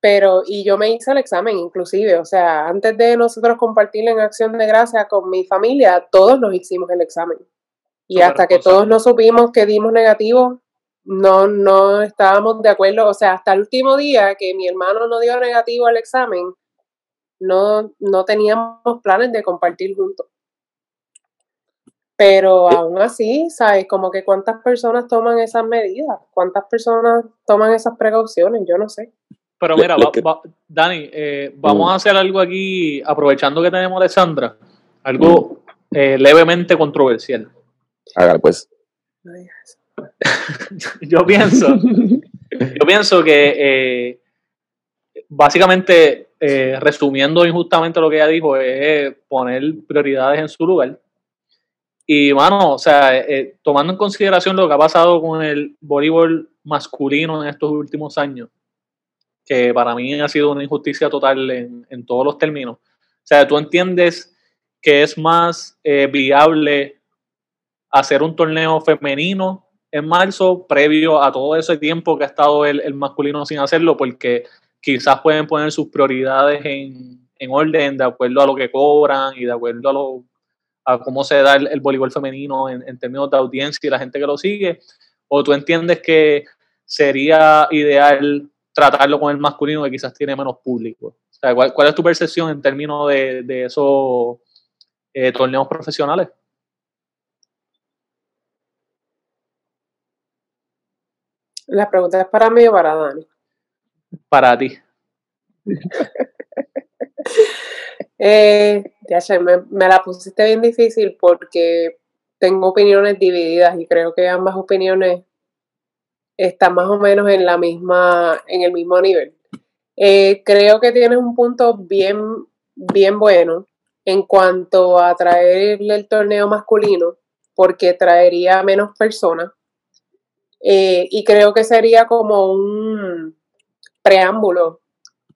pero, y yo me hice el examen inclusive, o sea, antes de nosotros compartir en Acción de Gracia con mi familia, todos nos hicimos el examen. Y hasta que todos nos supimos que dimos negativo, no, no estábamos de acuerdo, o sea, hasta el último día que mi hermano no dio negativo al examen, no, no teníamos planes de compartir juntos. Pero aún así, ¿sabes? Como que cuántas personas toman esas medidas, cuántas personas toman esas precauciones, yo no sé. Pero mira, Dani, eh, vamos a hacer algo aquí, aprovechando que tenemos a Alessandra, algo eh, levemente controversial. Hágalo pues. *laughs* yo pienso, yo pienso que eh, básicamente, resumiendo injustamente lo que ella dijo, es poner prioridades en su lugar. Y, mano, o sea, tomando en consideración lo que ha pasado con el voleibol masculino en estos últimos años, que para mí ha sido una injusticia total en, todos los términos. O sea, tú entiendes que es más eh, viable hacer un torneo femenino en marzo, previo a todo ese tiempo que ha estado el, masculino sin hacerlo, porque quizás pueden poner sus prioridades en, orden de acuerdo a lo que cobran y de acuerdo a, lo, a cómo se da el, voleibol femenino en, en, términos de audiencia y la gente que lo sigue, o tú entiendes que sería ideal tratarlo con el masculino que quizás tiene menos público. ¿cuál, es tu percepción en términos de, de, eso, eh, torneos profesionales. La pregunta es para mí o para Dani. Para ti. *laughs* eh, ya me, me la pusiste bien difícil porque tengo opiniones divididas y creo que ambas opiniones están más o menos en la misma, en el mismo nivel. Eh, creo que tienes un punto bien, bien bueno en cuanto a traerle el torneo masculino, porque traería menos personas. Eh, y creo que sería como un preámbulo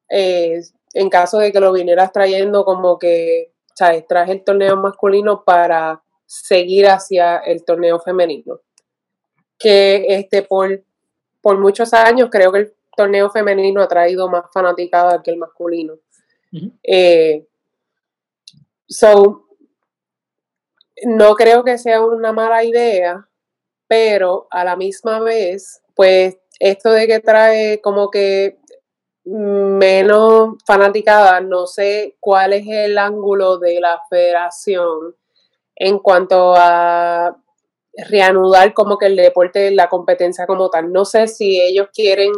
eh, en caso de que lo vinieras trayendo como que, ¿sabes? Traje el torneo masculino para seguir hacia el torneo femenino. Que este, por, por muchos años creo que el torneo femenino ha traído más fanaticada que el masculino. Eh, so, no creo que sea una mala idea, pero a la misma vez, pues esto de que trae como que menos fanaticada, no sé cuál es el ángulo de la federación en cuanto a reanudar como que el deporte, la competencia como tal. No sé si ellos quieren,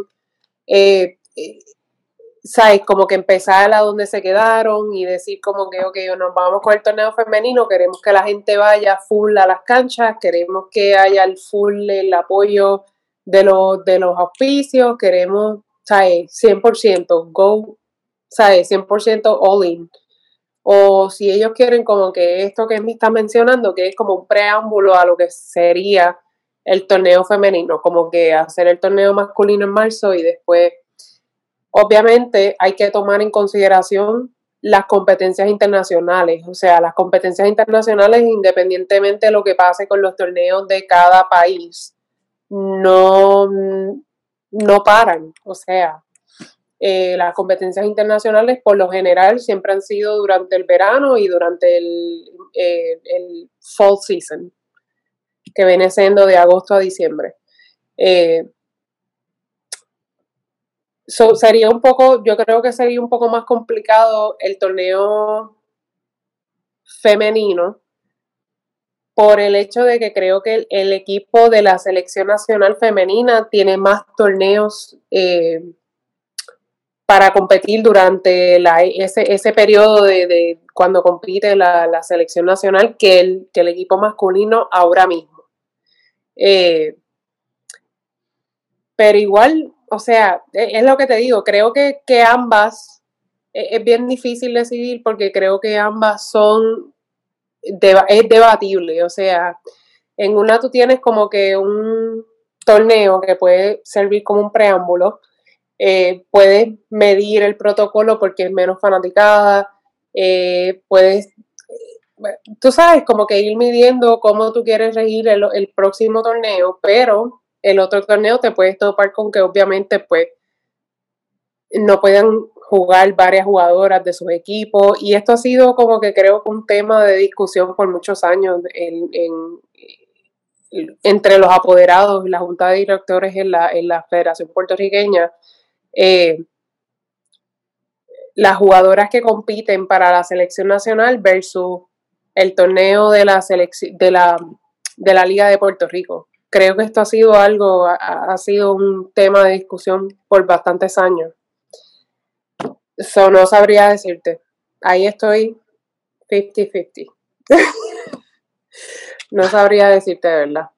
eh, eh, ¿sabes? Como que empezar a donde se quedaron y decir como que, ok, nos vamos con el torneo femenino, queremos que la gente vaya full a las canchas, queremos que haya el full el apoyo de los, de los auspicios, queremos, ¿sabes? 100%, go, ¿sabes? 100% all in o si ellos quieren como que esto que me está mencionando, que es como un preámbulo a lo que sería el torneo femenino, como que hacer el torneo masculino en marzo y después, obviamente hay que tomar en consideración las competencias internacionales, o sea, las competencias internacionales independientemente de lo que pase con los torneos de cada país, no, no paran, o sea, eh, las competencias internacionales por lo general siempre han sido durante el verano y durante el, eh, fall season, que viene siendo de agosto a diciembre. Eh, sería un poco, yo creo que sería un poco más complicado el torneo femenino por el hecho de que creo que el, equipo de la selección nacional femenina tiene más torneos para competir durante la, ese, ese periodo de, cuando compite la, selección nacional que el, que el equipo masculino ahora mismo. Eh, pero igual, o sea, e, es, lo que te digo, creo que, ambas, e, es, bien difícil decidir porque creo que ambas son, es debatible, o sea, en una tú tienes como que un torneo que puede servir como un preámbulo, eh, puedes medir el protocolo porque es menos fanaticada, eh, puedes, eh, tú sabes, como que ir midiendo cómo tú quieres regir el, próximo torneo, pero el otro torneo te puedes topar con que obviamente pues no puedan jugar varias jugadoras de sus equipos y esto ha sido como que creo que un tema de discusión por muchos años en, entre los apoderados y la junta de directores en la, en la Federación Puertorriqueña eh, las jugadoras que compiten para la selección nacional versus el torneo de la, de la, de la Liga de Puerto Rico. Creo que esto ha sido algo, ha, sido un tema de discusión por bastantes años. Eso no sabría decirte. Ahí estoy 50-50. *laughs* no sabría decirte de verdad.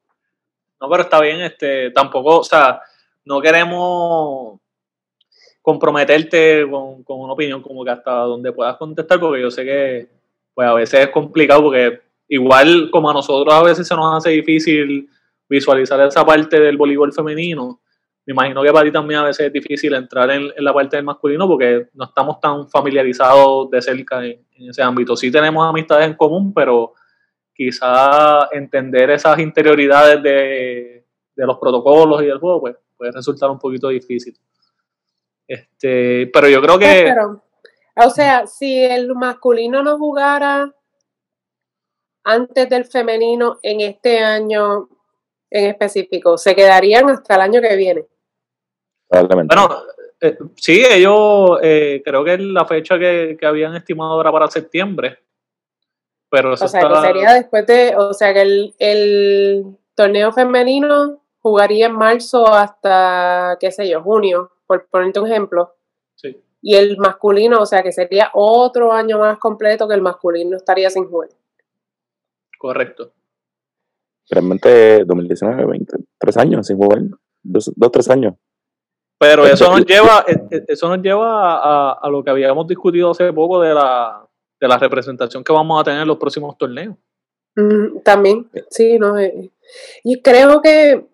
No, pero está bien, este, tampoco, o sea, no queremos comprometerte con, una opinión como que hasta donde puedas contestar, porque yo sé que pues a veces es complicado, porque igual como a nosotros a veces se nos hace difícil visualizar esa parte del voleibol femenino, me imagino que para ti también a veces es difícil entrar en, la parte del masculino porque no estamos tan familiarizados de cerca en, ese ámbito. Sí tenemos amistades en común, pero quizá entender esas interioridades de, los protocolos y del juego pues, puede resultar un poquito difícil. Este, pero yo creo que. o sea, si el masculino no jugara antes del femenino en este año en específico, se quedarían hasta el año que viene. Bueno, eh, sí, ellos eh, creo que la fecha que, habían estimado era para septiembre, Pero eso O sea, está- que sería después de, o sea, que el, el torneo femenino jugaría en marzo hasta, qué sé yo, junio, por ponerte un ejemplo. sí. Y el masculino, o sea, que sería otro año más completo que el masculino estaría sin jugar. correcto. Realmente 2019, 20, tres años sin jugar. Dos, dos tres años. Pero Pues, eso nos lleva, eh, eh, eso nos lleva a, a lo que habíamos discutido hace poco de la, de la representación que vamos a tener en los próximos torneos. Mm, También, sí, no. eh, Y creo que,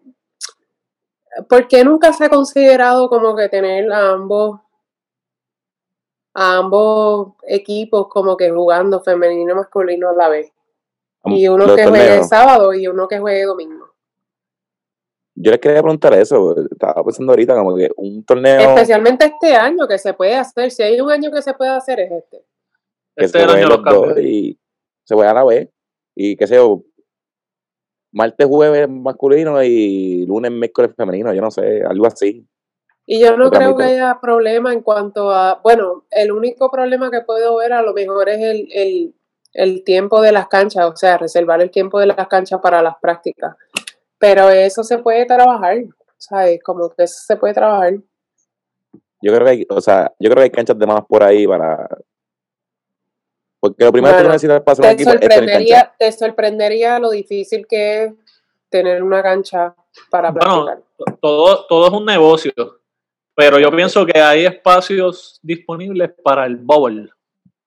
¿por qué nunca se ha considerado como que tener a ambos, a ambos equipos como que jugando femenino y masculino a la vez? Y uno Los que juegue el sábado y uno que juegue domingo. Yo les quería preguntar eso. Estaba pensando ahorita como que un torneo Especialmente este año que se puede hacer. Si hay un año que se puede hacer es este. que Este se es el año los dos y se juega a la vez. Y qué sé yo, martes, jueves masculino y lunes, miércoles femenino. Yo no sé, algo así. Y yo no creo que haya problema en cuanto a, bueno, el único problema que puedo ver a lo mejor es el, el, el tiempo de las canchas, o sea, reservar el tiempo de las canchas para las prácticas. Pero eso se puede trabajar, ¿sabes? Como que eso se puede trabajar. Yo creo que hay, o sea, yo creo que hay canchas de más por ahí para. Porque lo primero que tú Bueno, necesitas para hacer un Te equipo es tener cancha. sorprendería, te sorprendería lo difícil que es tener una cancha para Bueno, practicar. todo, todo es un negocio, pero yo pienso que hay espacios disponibles para el bowl,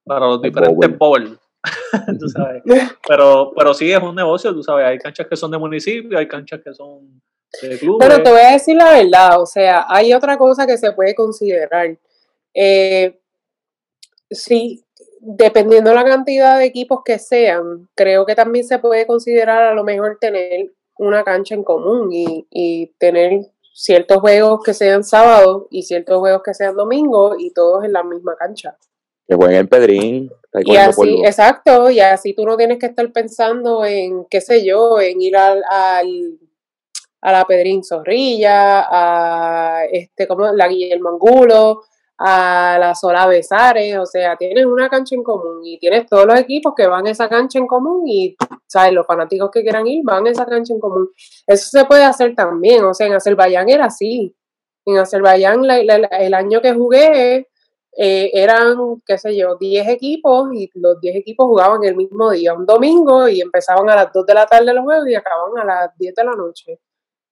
para los El diferentes bowl. *laughs* tú sabes. *laughs* Pero, pero sí es un negocio, tú sabes, hay canchas que son de municipio, hay canchas que son de clubes. Pero te voy a decir la verdad, o sea, hay otra cosa que se puede considerar. Eh, sí, dependiendo la cantidad de equipos que sean, creo que también se puede considerar a lo mejor tener una cancha en común y, y tener ciertos juegos que sean sábados y ciertos juegos que sean domingos y todos en la misma cancha. Que jueguen en Pedrín. Y así, polvo. exacto, y así tú no tienes que estar pensando en, qué sé yo, en ir al, al- a la Pedrín Zorrilla, a este, como la Guillermo Angulo, a la Sola Besares, o sea, tienes una cancha en común y tienes todos los equipos que van a esa cancha en común y, ¿sabes? Los fanáticos que quieran ir van a esa cancha en común. Eso se puede hacer también, o sea, en Azerbaiyán era así. En Azerbaiyán la- la- la- el año que jugué eh, eran, qué sé yo, 10 equipos y los 10 equipos jugaban el mismo día, un domingo, y empezaban a las 2 de la tarde los juegos y acababan a las 10 de la noche.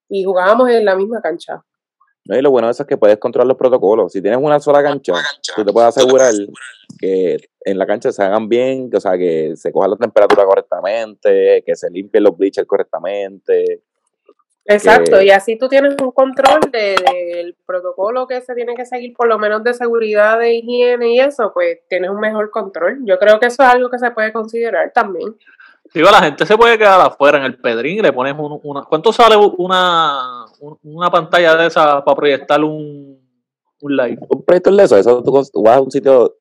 Y jugábamos en la misma cancha. No, y lo bueno de eso es que puedes controlar los protocolos. Si tienes una sola cancha, tú te puedes asegurar que en la cancha se hagan bien, que, o sea, que se coja la temperatura correctamente, que se limpien los bleachers correctamente. Exacto, Que- y así tú tienes un control de- del protocolo que se tiene que seguir, por lo menos de seguridad, de higiene y eso, pues tienes un mejor control. Yo creo que eso es algo que se puede considerar también. Digo, la gente se puede quedar afuera en el pedrín y le pones un- una. ¿Cuánto sale una, un- una pantalla de esa para proyectar un, un live? Un proyecto de eso, eso tú vas a un sitio,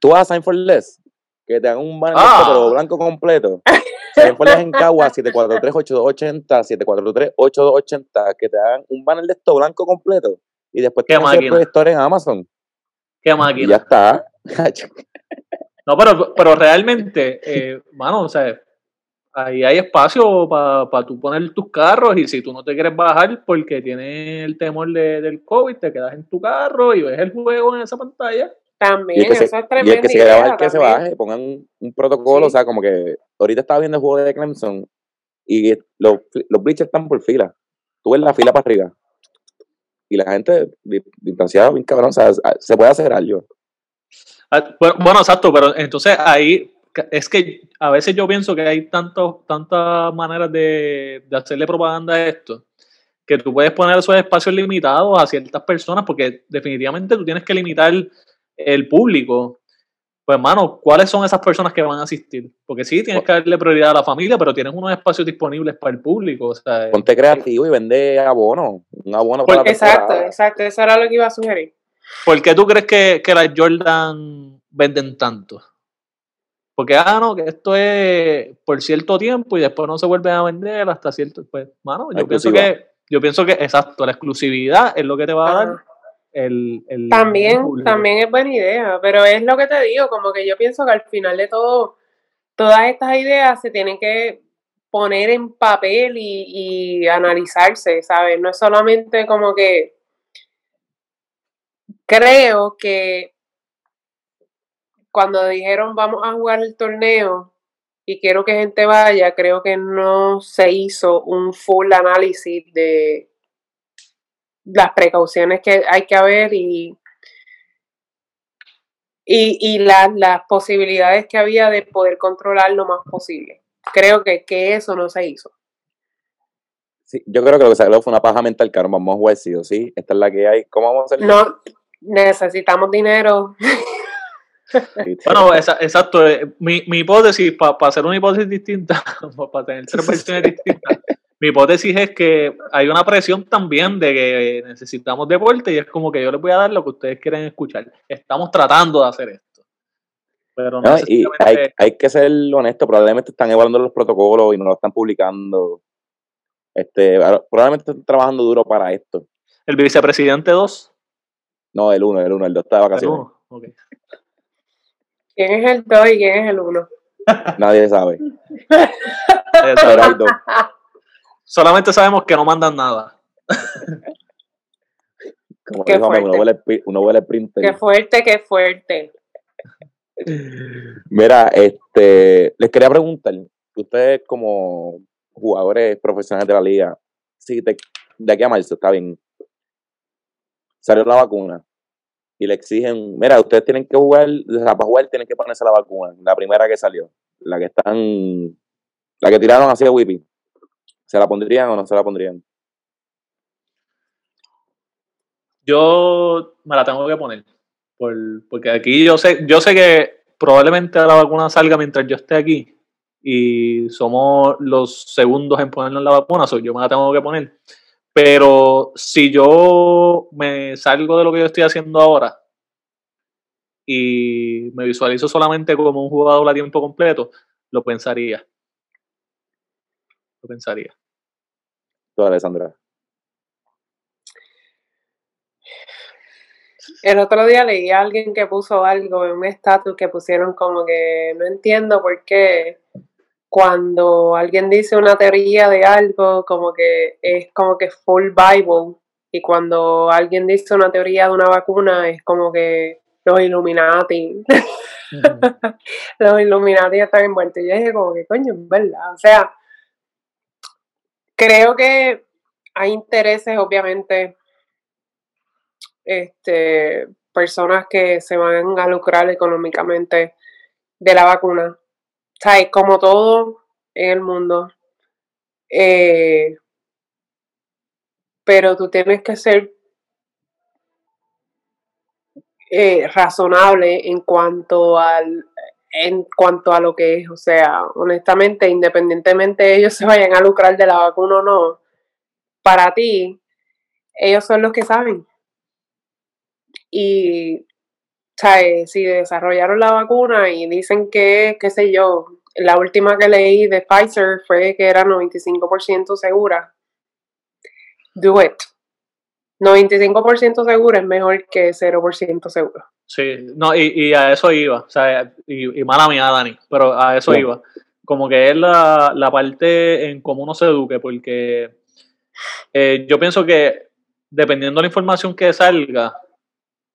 tú vas a Sign for Less, que te hagan un banner Ah. pero blanco completo. *laughs* For Less en Cagua, 743-8280, 743-8280, que te hagan un banner de esto blanco completo. Y después tienes el máquina. proyector en Amazon. ¿Qué Y ya máquina? está. *laughs* No, pero, pero realmente, eh, mano, o sea, ahí hay espacio para tú poner tus carros y si tú no te quieres bajar porque tienes el temor de- del COVID, te quedas en tu carro y ves el juego en esa pantalla. Y También, el que se, eso es y tremendo. el que se quiera bajar, que se baje, pongan un, un protocolo, Sí. o sea, como que ahorita estaba viendo el juego de Clemson y los, los bleachers están por fila. Tú ves la fila para arriba. Y la gente di- distanciada, bien cabrón, o sea, se puede hacer algo. Ah, Bueno, bueno, exacto, pero entonces ahí es que a veces yo pienso que hay tantos, tantas maneras de, de hacerle propaganda a esto que tú puedes poner esos espacios limitados a ciertas personas porque definitivamente tú tienes que limitar el público. Pues, hermano, ¿cuáles son esas personas que van a asistir? Porque sí, tienes que darle prioridad a la familia, pero tienes unos espacios disponibles para el público. O sea, Ponte creativo y vende abono. Un abono Pues, para la Exacto, exacto, eso era lo que iba a sugerir. ¿Por qué tú crees que, que las Jordan venden tanto? Porque, ah, no, que esto es por cierto tiempo y después no se vuelven a vender hasta cierto. Pues, mano, yo pienso que, yo pienso que, exacto, la exclusividad es lo que te va a dar Ajá. El. el También, también es buena idea, pero es lo que te digo, como que yo pienso que al final de todo todas estas ideas se tienen que poner en papel y, y analizarse, ¿sabes? No es solamente como que creo que cuando dijeron vamos a jugar el torneo y quiero que gente vaya, creo que no se hizo un full análisis de las precauciones que hay que haber y, y, las posibilidades que había de poder controlar lo más posible. Creo que, que eso no se hizo. Sí, yo creo que lo que salió fue una paja mental, que vamos a jugar sí o sí. Esta es la que hay. ¿Cómo vamos a hacer? No, necesitamos dinero. *laughs* bueno, exacto. Eh, mi, mi hipótesis, para hacer una hipótesis distinta, *laughs* para tener tres versiones distintas, mi hipótesis es que hay una presión también de que necesitamos deporte y es como que yo les voy a dar lo que ustedes quieren escuchar. Estamos tratando de hacer esto. Pero no, y hay, hay, que ser honesto, probablemente están evaluando los protocolos y no lo están publicando. Este, probablemente están trabajando duro para esto. ¿El vicepresidente 2? No, el 1, el 1, el 2 está de vacaciones. ¿Quién es el 2 y quién es el 1? Nadie sabe. *laughs* Solamente sabemos que no mandan nada. Como qué fuerte. uno huele, uno huele printer. Qué fuerte, qué fuerte. Mira, este, les quería preguntar, ustedes como jugadores profesionales de la liga, si te, de aquí a marzo, está bien, salió la vacuna y le exigen, mira, ustedes tienen que jugar, para jugar tienen que ponerse la vacuna, la primera que salió, la que están, la que tiraron así a Whippy. ¿Se la pondrían o no se la pondrían? Yo me la tengo que poner. porque aquí yo sé, yo sé que probablemente la vacuna salga mientras yo esté aquí. Y somos los segundos en ponernos la vacuna, yo me la tengo que poner. Pero si yo me salgo de lo que yo estoy haciendo ahora y me visualizo solamente como un jugador a tiempo completo, lo pensaría. Lo pensaría. Tú, Alessandra. El otro día leí a alguien que puso algo en un estatus que pusieron como que no entiendo por qué cuando alguien dice una teoría de algo, como que es como que full Bible, y cuando alguien dice una teoría de una vacuna, es como que los Illuminati. *laughs* los Illuminati están envueltos. Y yo dije, como que coño, es verdad. O sea, creo que hay intereses, obviamente, este, personas que se van a lucrar económicamente de la vacuna. Sea, como todo en el mundo, eh, pero tú tienes que ser eh, razonable en cuanto al en cuanto a lo que es, o sea, honestamente, independientemente ellos *laughs* se vayan a lucrar de la vacuna o no, para ti, ellos son los que saben. Y si desarrollaron la vacuna y dicen que, qué sé yo, la última que leí de Pfizer fue que era 95% segura. Do it. 95% segura es mejor que 0% seguro. Sí, no, y, a eso iba, o sea, y, mala mía, Dani, pero a eso iba. Como que es la, parte en cómo uno se eduque, porque eh, yo pienso que dependiendo de la información que salga,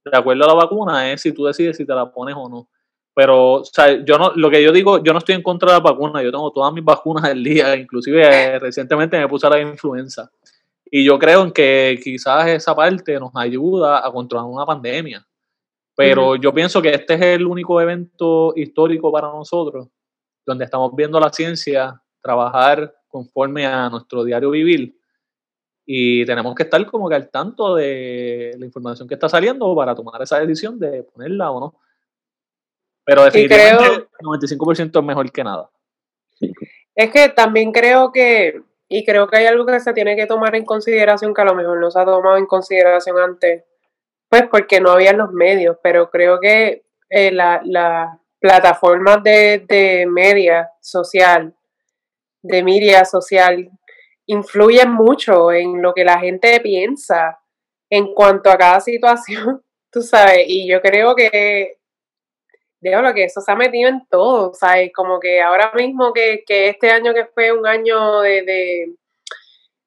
de acuerdo a la vacuna, es si tú decides si te la pones o no. Pero, o sea, yo no, lo que yo digo, yo no estoy en contra de la vacuna, yo tengo todas mis vacunas del día, inclusive eh, recientemente me puse a la influenza. Y yo creo en que quizás esa parte nos ayuda a controlar una pandemia. Pero yo pienso que este es el único evento histórico para nosotros, donde estamos viendo la ciencia trabajar conforme a nuestro diario vivir y tenemos que estar como que al tanto de la información que está saliendo para tomar esa decisión de ponerla o no. Pero definitivamente el 95% es mejor que nada. Es que también creo que, y creo que hay algo que se tiene que tomar en consideración que a lo mejor no se ha tomado en consideración antes, pues porque no había los medios, pero creo que eh, las la plataformas de, de media social, de media social influyen mucho en lo que la gente piensa en cuanto a cada situación, *laughs* tú sabes, y yo creo que diablo, que eso se ha metido en todo, ¿sabes? Como que ahora mismo que, que este año que fue un año de, de,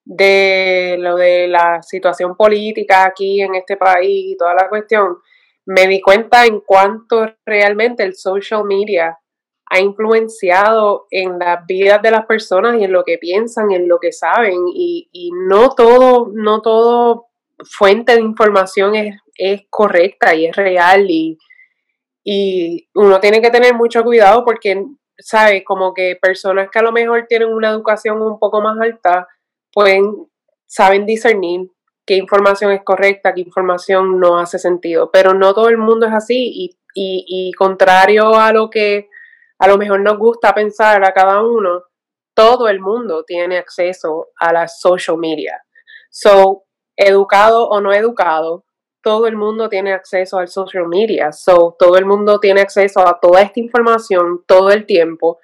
de lo de la situación política aquí en este país y toda la cuestión, me di cuenta en cuanto realmente el social media ha influenciado en las vidas de las personas y en lo que piensan, en lo que saben, y, y no todo, no todo fuente de información es, es correcta y es real y, y uno tiene que tener mucho cuidado porque, ¿sabes? Como que personas que a lo mejor tienen una educación un poco más alta, pueden, saben discernir qué información es correcta, qué información no hace sentido, pero no todo el mundo es así y, y, y contrario a lo que a lo mejor nos gusta pensar a cada uno, todo el mundo tiene acceso a las social media. So, educado o no educado, todo el mundo tiene acceso al social media. So, todo el mundo tiene acceso a toda esta información todo el tiempo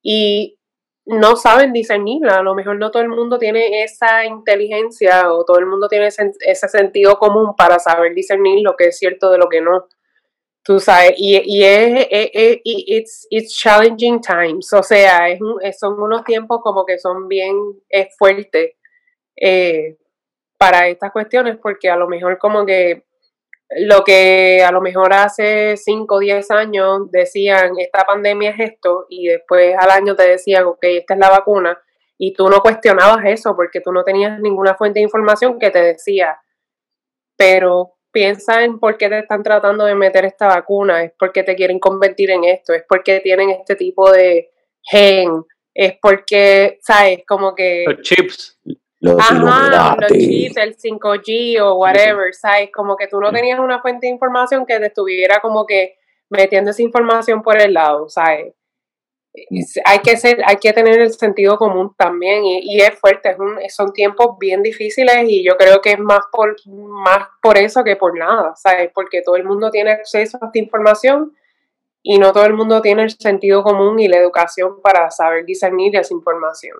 y no saben discernirla. A lo mejor no todo el mundo tiene esa inteligencia o todo el mundo tiene ese, sentido común para saber discernir lo que es cierto de lo que no. Tú sabes, y, es, es, it's, it's challenging times, o sea, es son unos tiempos como que son bien es fuertes eh, para estas cuestiones, porque a lo mejor como que lo que a lo mejor hace 5 o 10 años decían, esta pandemia es esto, y después al año te decían, ok, esta es la vacuna, y tú no cuestionabas eso porque tú no tenías ninguna fuente de información que te decía, pero piensa en por qué te están tratando de meter esta vacuna, es porque te quieren convertir en esto, es porque tienen este tipo de gen, es porque, ¿sabes? Como que... Los chips. Los Ajá, los chips, el 5G o whatever, ¿sabes? Como que tú no tenías una fuente de información que te estuviera como que metiendo esa información por el lado, ¿sabes? Es- Hay que ser, hay que tener el sentido común también y, y es fuerte, es un- son tiempos bien difíciles y yo creo que es más por, más por eso que por nada, ¿sabes? Porque todo el mundo tiene acceso a esta información y no todo el mundo tiene el sentido común y la educación para saber discernir esa información.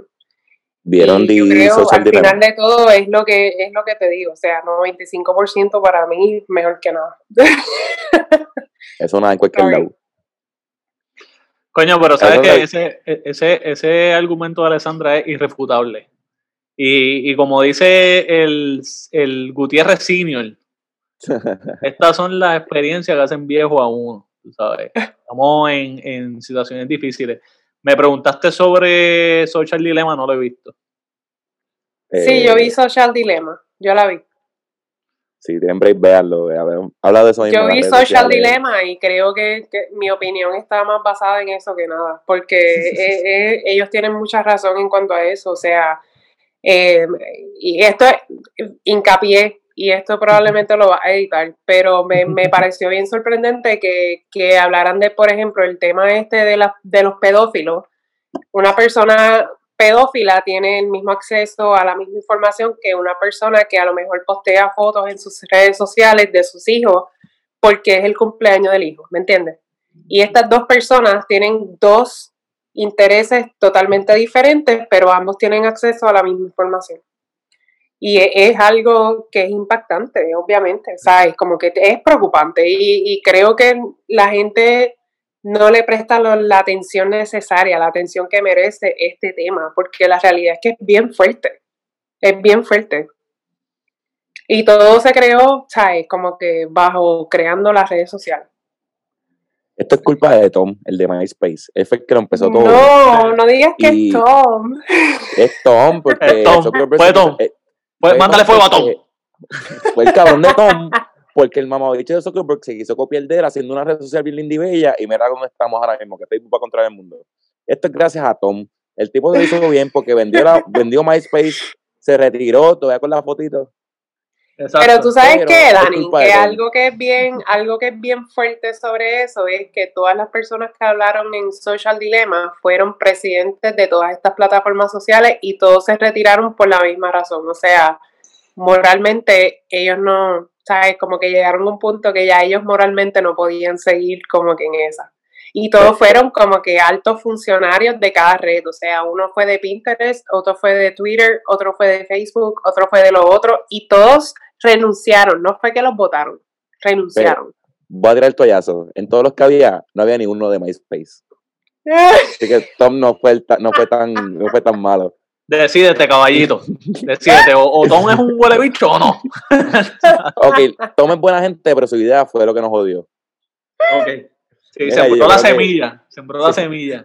¿Vieron Y yo The creo, Social al final de todo es lo que es lo que te digo, o sea, 95% para mí mejor que nada. *laughs* Eso nada en cualquier Sorry. lado. Coño, pero sabes que ese, ese, ese argumento de Alessandra es irrefutable. Y, y como dice el, el Gutiérrez Senior, *laughs* estas son las experiencias que hacen viejo a uno, sabes. Estamos en, en situaciones difíciles. Me preguntaste sobre Social Dilemma, no lo he visto. Sí, Eh, yo vi Social Dilemma, yo la vi. Si tienen break, véanlo. ver, Habla de eso mismo. Yo vi Social. Dilemma y creo que, que mi opinión está más basada en eso que nada, porque eh, eh, ellos tienen mucha razón en cuanto a eso, o sea, eh, y esto es hincapié, y esto probablemente lo va a editar, pero me, me pareció bien sorprendente que, que hablaran de, por ejemplo, el tema este de, la, de los pedófilos. Una persona pedófila tiene el mismo acceso a la misma información que una persona que a lo mejor postea fotos en sus redes sociales de sus hijos porque es el cumpleaños del hijo, ¿me entiendes? Y estas dos personas tienen dos intereses totalmente diferentes, pero ambos tienen acceso a la misma información. Y e- es algo que es impactante, obviamente, ¿sabes? Como que es preocupante y, y creo que la gente no le presta lo- la atención necesaria, la atención que merece este tema, porque la realidad es que es bien fuerte, es bien fuerte. Y todo se creó, ¿sabes? Como que bajo creando las redes sociales. Esto es culpa de Tom, el de MySpace. Él fue el que lo empezó todo. No, no digas que Y- es Tom. Es Tom, porque. *laughs* Es Tom, fue Tom. eh, Pues mándale fuego a Tom. Fue el cabrón de Tom, porque el mamabicho de Zuckerberg se quiso copiar de él haciendo una red social bien linda y bella, y mira dónde estamos ahora mismo, que Facebook va a controlar el mundo. Esto es gracias a Tom. El tipo lo hizo bien porque vendió, la, vendió MySpace, se retiró, todavía con las fotitos. Exacto. Pero tú sabes qué, Dani, que algo que es bien, algo que es bien fuerte sobre eso es que todas las personas que hablaron en Social Dilemma fueron presidentes de todas estas plataformas sociales y todos se retiraron por la misma razón. O sea, moralmente ellos no, sabes, como que llegaron a un punto que ya ellos moralmente no podían seguir como que en esa. Y todos fueron como que altos funcionarios de cada red, o sea, uno fue de Pinterest, otro fue de Twitter, otro fue de Facebook, otro fue de lo otro, y todos renunciaron, no fue que los votaron, renunciaron. voy a tirar el toallazo. En todos los que había, no había ninguno de MySpace. *laughs* Así que Tom no fue, no fue, tan, no fue tan malo. Decídete, caballito. Decídete, o, Tom es un huele bicho o no. *laughs* ok, Tom es buena gente, pero su idea fue lo que nos jodió. Ok. Sí, sembró la semilla. Sembró la semilla.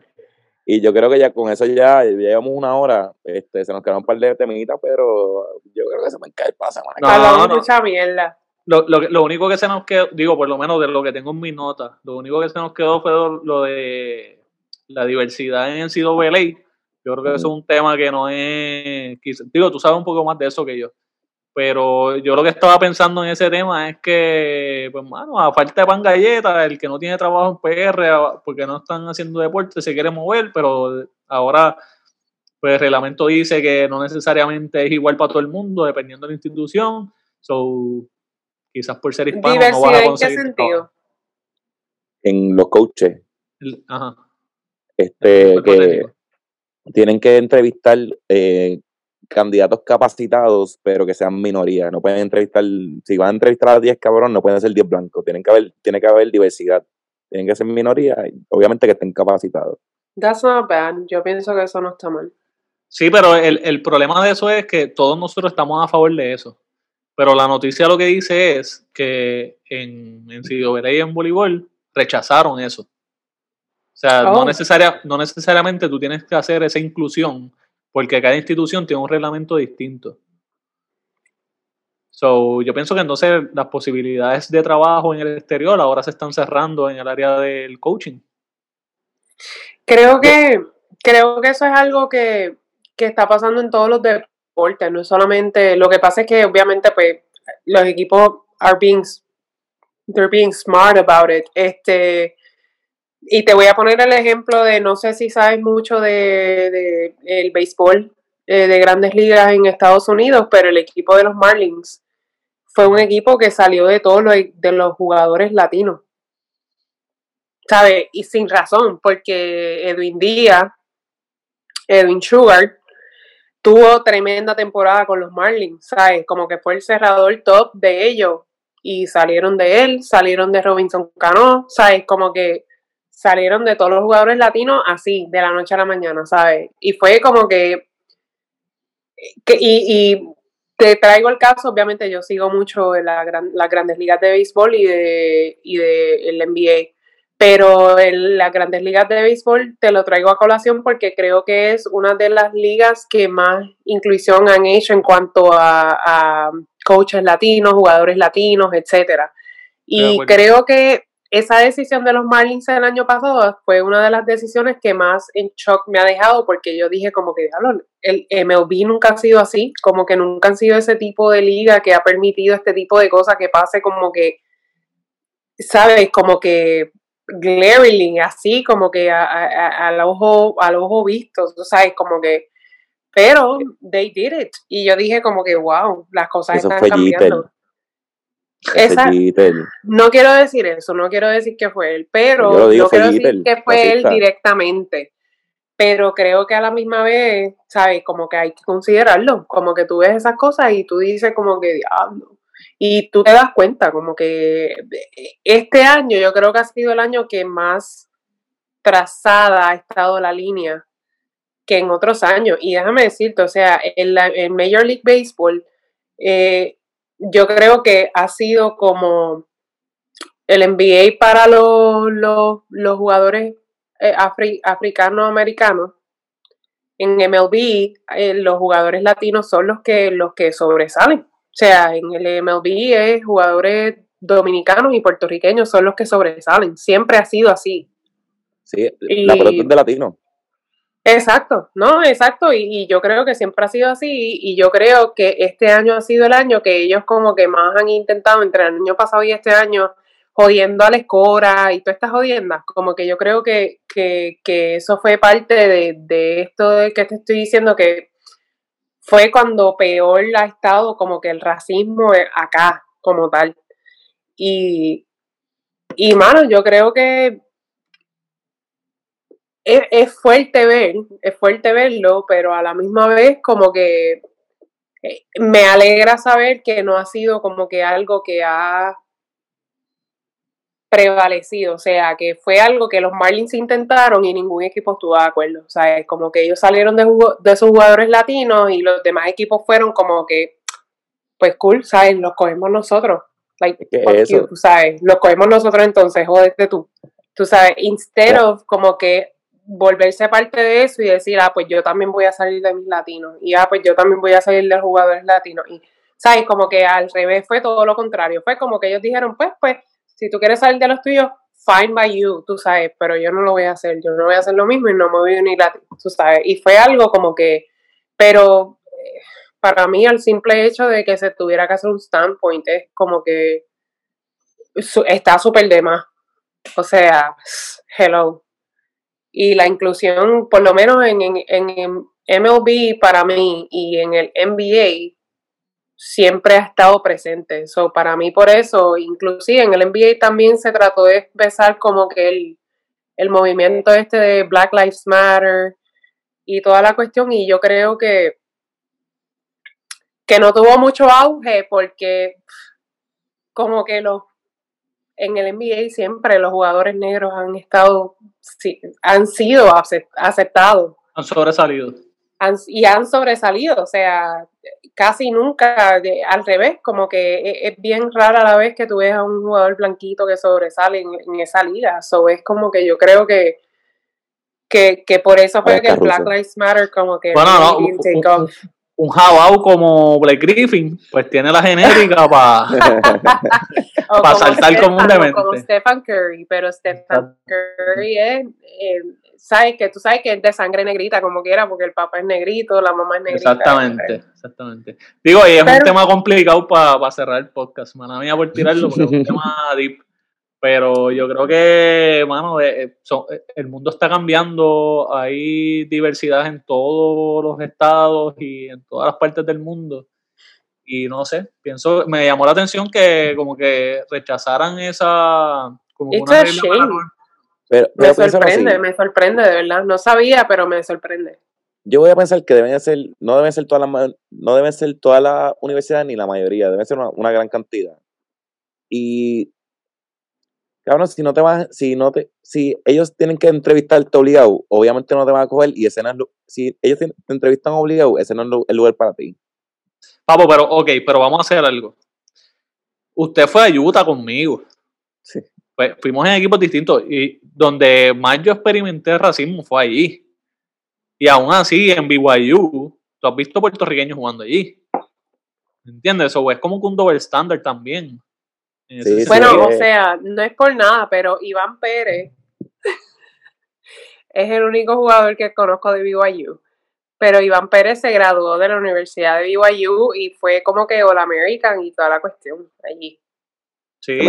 Y yo creo que ya con eso ya, llevamos una hora, este, se nos quedaron un par de temitas, pero yo creo que se me cae el pase. No, no, mucha mierda. Lo, lo, lo, único que se nos quedó, digo, por lo menos de lo que tengo en mis notas, lo único que se nos quedó fue lo de la diversidad en el CWLA yo creo que eso es un tema que no es. Digo, tú sabes un poco más de eso que yo. Pero yo lo que estaba pensando en ese tema es que, pues, mano, a falta de pan galleta, el que no tiene trabajo en PR porque no están haciendo deporte se quiere mover, pero ahora, pues, el reglamento dice que no necesariamente es igual para todo el mundo, dependiendo de la institución. So, quizás por ser hispano no vas a conseguir. ¿En qué sentido? En los coaches. Ajá. Este, que tienen que entrevistar eh, candidatos capacitados, pero que sean minoría. No pueden entrevistar, si van a entrevistar a 10 cabrón, no pueden ser 10 blancos. Tienen que haber, tiene que haber diversidad. Tienen que ser minoría, obviamente que estén capacitados. That's not bad. Yo pienso que eso no está mal. Sí, pero el, el problema de eso es que todos nosotros estamos a favor de eso. Pero la noticia lo que dice es que en, en y en voleibol rechazaron eso. O sea, no, oh. necesaria, no necesariamente tú tienes que hacer esa inclusión, porque cada institución tiene un reglamento distinto. So, yo pienso que entonces las posibilidades de trabajo en el exterior ahora se están cerrando en el área del coaching. Creo que, creo que eso es algo que, que está pasando en todos los deportes, no es solamente, lo que pasa es que obviamente pues los equipos are being, they're being smart about it. Este, y te voy a poner el ejemplo de, no sé si sabes mucho de, el béisbol eh, de grandes ligas en Estados Unidos, pero el equipo de los Marlins fue un equipo que salió de todos los, de los jugadores latinos. ¿Sabes? Y sin razón, porque Edwin Díaz, Edwin Sugar, tuvo tremenda temporada con los Marlins, ¿sabes? Como que fue el cerrador top de ellos. Y salieron de él, salieron de Robinson Cano, ¿sabes? Como que salieron de todos los jugadores latinos así, de la noche a la mañana, ¿sabes? Y fue como que, y, te traigo el caso, obviamente yo sigo mucho la las grandes ligas de béisbol y de, y de el NBA, pero las grandes ligas de béisbol te lo traigo a colación porque creo que es una de las ligas que más inclusión han hecho en cuanto a, a coaches latinos, jugadores latinos, etcétera. Y creo que esa decisión de los Marlins el año pasado fue una de las decisiones que más en shock me ha dejado porque yo dije como que, diablo, el MLB nunca ha sido así, como que nunca han sido ese tipo de liga que ha permitido este tipo de cosas que pase como que, ¿sabes? Como que glaringly, así como que al ojo al ojo visto, ¿sabes? Como que, pero they did it. Y yo dije como que, wow, las cosas están cambiando no quiero decir eso, no quiero decir que fue él, pero no quiero decir que fue él directamente. Pero creo que a la misma vez, ¿sabes? Como que hay que considerarlo, como que tú ves esas cosas y tú dices como que diablo. Y tú te das cuenta, como que este año yo creo que ha sido el año que más trazada ha estado la línea que en otros años. Y déjame decirte, o sea, en, la, Major League Baseball, eh, yo creo que ha sido como el NBA para los, los, jugadores eh, africanos-americanos. En MLB, eh, los jugadores latinos son los que, los que sobresalen. O sea, en el MLB es jugadores dominicanos y puertorriqueños son los que sobresalen. Siempre ha sido así. Sí, la pelota es de latino. Exacto, no, exacto, y, yo creo que siempre ha sido así, y, yo creo que este año ha sido el año que ellos como que más han intentado entre el año pasado y este año, jodiendo a la escora y todas estas jodiendas, como que yo creo que, que, que eso fue parte de, de esto de que te estoy diciendo que fue cuando peor ha estado como que el racismo acá, como tal. Y, y mano, yo creo que es, fuerte ver, es fuerte verlo, pero a la misma vez como que eh, me alegra saber que no ha sido como que algo que ha prevalecido, o sea, que fue algo que los Marlins intentaron y ningún equipo estuvo de acuerdo, o sea, es como que ellos salieron de, de esos jugadores latinos y los demás equipos fueron como que, pues cool, ¿sabes? Los cogemos nosotros, like, you, tú sabes, los cogemos nosotros entonces, jódete tú, tú sabes, instead of como que volverse parte de eso y decir, ah, pues yo también voy a salir de mis latinos, y ah, pues yo también voy a salir de los jugadores latinos, y, ¿sabes? Como que al revés fue todo lo contrario, fue como que ellos dijeron, pues, pues, si tú quieres salir de los tuyos, fine by you, tú sabes, pero yo no lo voy a hacer, yo no voy a hacer lo mismo y no me voy a unir a tú sabes, y fue algo como que, pero eh, para mí el simple hecho de que se tuviera que hacer un standpoint es como que está súper de más, o sea, hello, y la inclusión, por lo menos en, en, MLB para mí y en el NBA, siempre ha estado presente. So, para mí por eso, inclusive en el NBA también se trató de expresar como que el, el movimiento este de Black Lives Matter y toda la cuestión y yo creo que que no tuvo mucho auge porque como que los en el NBA siempre los jugadores negros han estado, han sido aceptados. Han sobresalido. y han sobresalido, o sea, casi nunca, al revés, como que e, es, bien rara la vez que tú ves a un jugador blanquito que sobresale en, esa liga. So es como que yo creo que, que, que por eso fue que el Black Lives Matter como que bueno, no, un jabao como Blake Griffin, pues tiene la genérica para pa *laughs* saltar comúnmente. Como Stephen Curry, pero Stephen Curry es, eh, sabes que tú sabes que es de sangre negrita como quiera, porque el papá es negrito, la mamá es negrita. Exactamente, exactamente. Digo, y es un tema complicado para cerrar el podcast, mala mía por tirarlo, porque es un *laughs* tema deep. Pero yo creo que, mano, eh, eh, eh, el mundo está cambiando, hay diversidad en todos los estados y en todas las partes del mundo. Y no sé, pienso, me llamó la atención que como que rechazaran esa... Como una pero, me sorprende, me sorprende, de verdad. No sabía, pero me sorprende. Yo voy a pensar que deben ser, no deben ser todas las, no deben ser todas las universidades ni la mayoría, deben ser una, una gran cantidad. Y cabrón, si no te vas, si no te, si ellos tienen que entrevistarte obligado, obviamente no te van a coger y ese no es, si ellos te, entrevistan obligado, ese no es el lugar para ti. Papo, pero, ok, pero vamos a hacer algo. Usted fue a Utah conmigo. Sí. Pues fuimos en equipos distintos y donde más yo experimenté racismo fue allí. Y aún así, en BYU, tú has visto puertorriqueños jugando allí. ¿Entiendes? Eso es como que un double standard también bueno, o sea, no es por nada, pero Iván Pérez es el único jugador que conozco de BYU. Pero Iván Pérez se graduó de la Universidad de BYU y fue como que All American y toda la cuestión allí. Sí,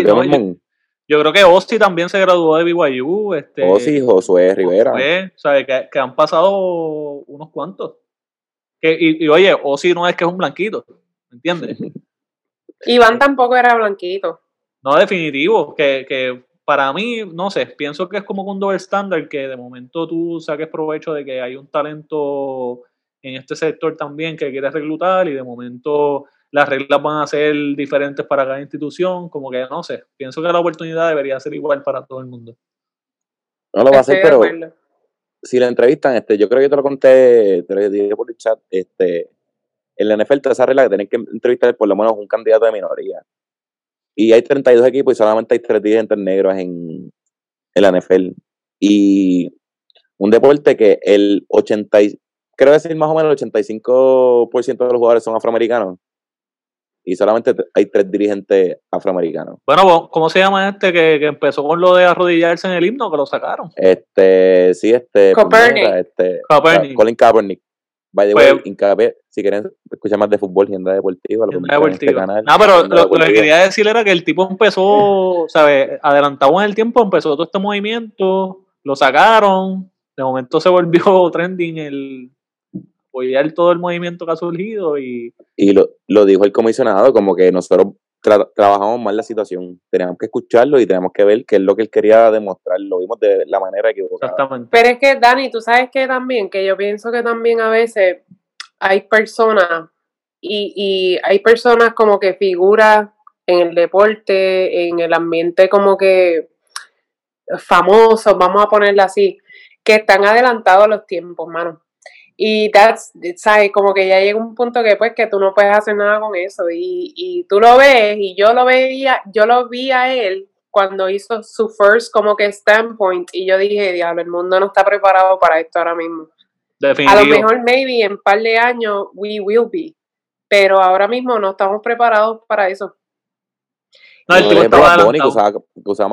yo, creo que Osti también se graduó de BYU. Este, Osti, Josué Rivera. o sea, que, han pasado unos cuantos. Que, y, y oye, Osi no es que es un blanquito, ¿me entiendes? *laughs* Iván tampoco era blanquito. No, definitivo, que, que para mí, no sé, pienso que es como un doble estándar que de momento tú saques provecho de que hay un talento en este sector también que quieres reclutar y de momento las reglas van a ser diferentes para cada institución, como que no sé, pienso que la oportunidad debería ser igual para todo el mundo. No lo va a hacer, pero si la entrevistan, este, yo creo que te lo conté, te lo dije por el chat, este, en la NFL esa regla que tienen que entrevistar por lo menos un candidato de minoría. Y hay 32 equipos y solamente hay 3 dirigentes negros en, en la NFL. Y un deporte que el 80, creo decir más o menos el 85% de los jugadores son afroamericanos. Y solamente hay tres dirigentes afroamericanos. Bueno, ¿cómo se llama este que, que empezó con lo de arrodillarse en el himno que lo sacaron? Este, sí, este. Copernic. Este, Colin Kaepernick. By the way, pues, si quieren escuchar más de fútbol, agenda deportiva, lo este canal. No, pero lo, que quería decir era que el tipo empezó, ¿sabes? Adelantado en el tiempo, empezó todo este movimiento, lo sacaron, de momento se volvió *laughs* trending el apoyar todo el movimiento que ha surgido y... Y lo, lo dijo el comisionado, como que nosotros trabajamos mal la situación. Teníamos que escucharlo y tenemos que ver qué es lo que él quería demostrar. Lo vimos de la manera equivocada. Exactamente. Pero es que, Dani, tú sabes que también, que yo pienso que también a veces hay personas y, y hay personas como que figuras en el deporte, en el ambiente como que famosos, vamos a ponerlo así, que están adelantados a los tiempos, mano. Y that's, ¿sabes? Como que ya llega un punto que pues que tú no puedes hacer nada con eso. Y, y tú lo ves, y yo lo veía, yo lo vi a él cuando hizo su first como que standpoint, y yo dije, diablo, el mundo no está preparado para esto ahora mismo. A lo mejor, maybe, en un par de años, we will be. Pero ahora mismo no estamos preparados para eso. No, el tipo estaba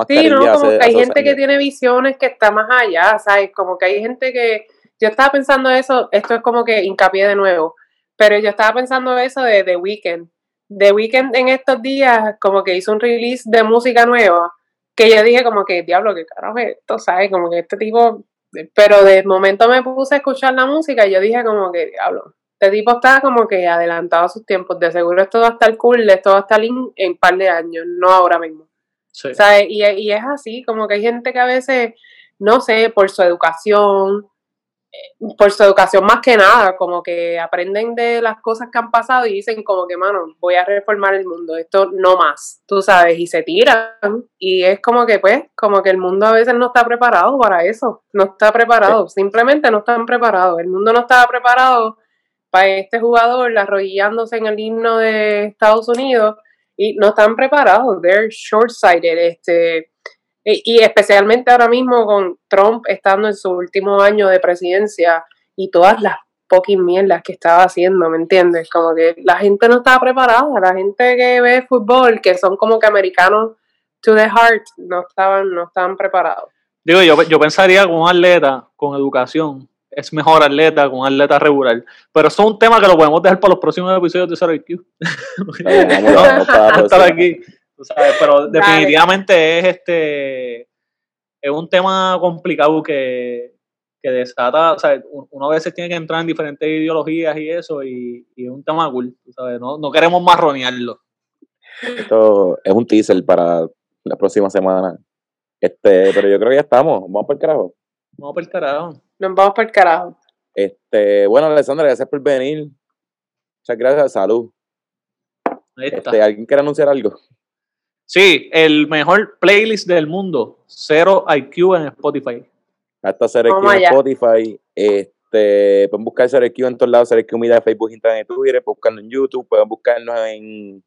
Sí, no, como que hay gente que tiene visiones que está más allá, ¿sabes? Como que hay gente que yo estaba pensando eso, esto es como que hincapié de nuevo, pero yo estaba pensando eso de The Weeknd. The Weeknd en estos días como que hizo un release de música nueva, que yo dije como que, diablo, qué carajo es esto, ¿sabes? Como que este tipo, pero de momento me puse a escuchar la música y yo dije como que, diablo, este tipo está como que adelantado a sus tiempos, de seguro esto va a estar cool, esto va a estar en un par de años, no ahora mismo. ¿Sabes? Y, y es así, como que hay gente que a veces, no sé, por su educación, por su educación más que nada, como que aprenden de las cosas que han pasado y dicen como que, mano, voy a reformar el mundo, esto no más, tú sabes, y se tiran. Y es como que, pues, como que el mundo a veces no está preparado para eso, no está preparado, simplemente no están preparados. El mundo no estaba preparado para este jugador arrodillándose en el himno de Estados Unidos y no están preparados, they're short-sighted, este y, especialmente ahora mismo con Trump estando en su último año de presidencia y todas las poquis mierdas que estaba haciendo, ¿me entiendes? Como que la gente no estaba preparada, la gente que ve fútbol, que son como que americanos to the heart, no estaban, no estaban preparados. Digo, yo, yo pensaría con un atleta con educación, es mejor atleta con un atleta regular. Pero eso es un tema que lo podemos dejar para los próximos episodios de Zero IQ. no, aquí pero definitivamente es este es un tema complicado que, que desata, o sea, uno a veces tiene que entrar en diferentes ideologías y eso, y, es un tema cool, ¿sabes? No, no queremos marronearlo. Esto es un teaser para la próxima semana. Este, pero yo creo que ya estamos. Vamos para el carajo. Vamos para el carajo. Nos vamos para el carajo. Este, bueno, Alessandra, gracias por venir. Muchas gracias, salud. Este, ¿Alguien quiere anunciar algo? Sí, el mejor playlist del mundo, Cero IQ en Spotify. Hasta Cero IQ en Spotify. Este, pueden buscar Cero IQ en todos lados, Cero IQ Media, Facebook, Instagram y Twitter, pueden buscarnos en YouTube, pueden buscarnos en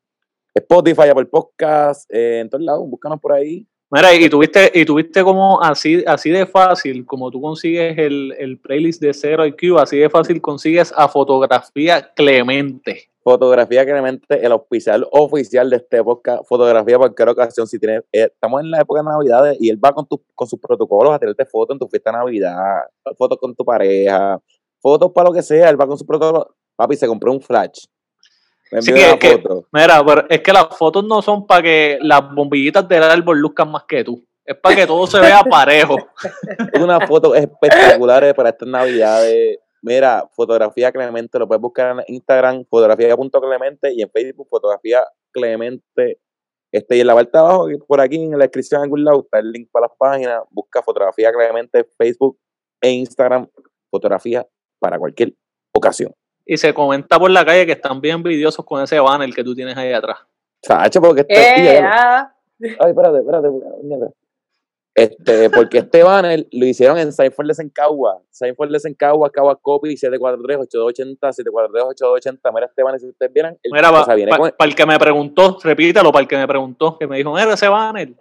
Spotify, Apple Podcast, eh, en todos lados, búscanos por ahí. Mira, y tuviste, y tuviste como así, así de fácil, como tú consigues el, el playlist de Cero IQ, así de fácil consigues a fotografía Clemente. Fotografía Clemente, el oficial oficial de este podcast, fotografía cualquier ocasión. Si tienes, eh, estamos en la época de Navidad y él va con, tu, con sus protocolos a tenerte fotos en tu fiesta de Navidad, fotos con tu pareja, fotos para lo que sea, él va con sus protocolos. Papi, se compró un flash Sí, que, mira, pero es que las fotos no son para que las bombillitas del árbol luzcan más que tú. Es para que todo se vea *laughs* parejo. Una foto espectacular para estas navidades. Mira, fotografía Clemente, lo puedes buscar en Instagram, fotografía.clemente y en Facebook, fotografía Clemente. Este, y en la parte de abajo, por aquí en la descripción en algún lado, está el link para las páginas. Busca fotografía Clemente, Facebook e Instagram, fotografía para cualquier ocasión y se comenta por la calle que están bien envidiosos con ese banner que tú tienes ahí atrás. Sacho, porque este. Eh, ah. Ay, espérate, espérate. Este, porque este banner lo hicieron en Seinfeld en Cagua. Seinfeld en Cagua, Cagua Copy, 743-8280, 743-8280. Mira este banner, si ustedes vieran. El, mira, para el que me preguntó, repítalo, para el que me preguntó, que me dijo, mira ese banner.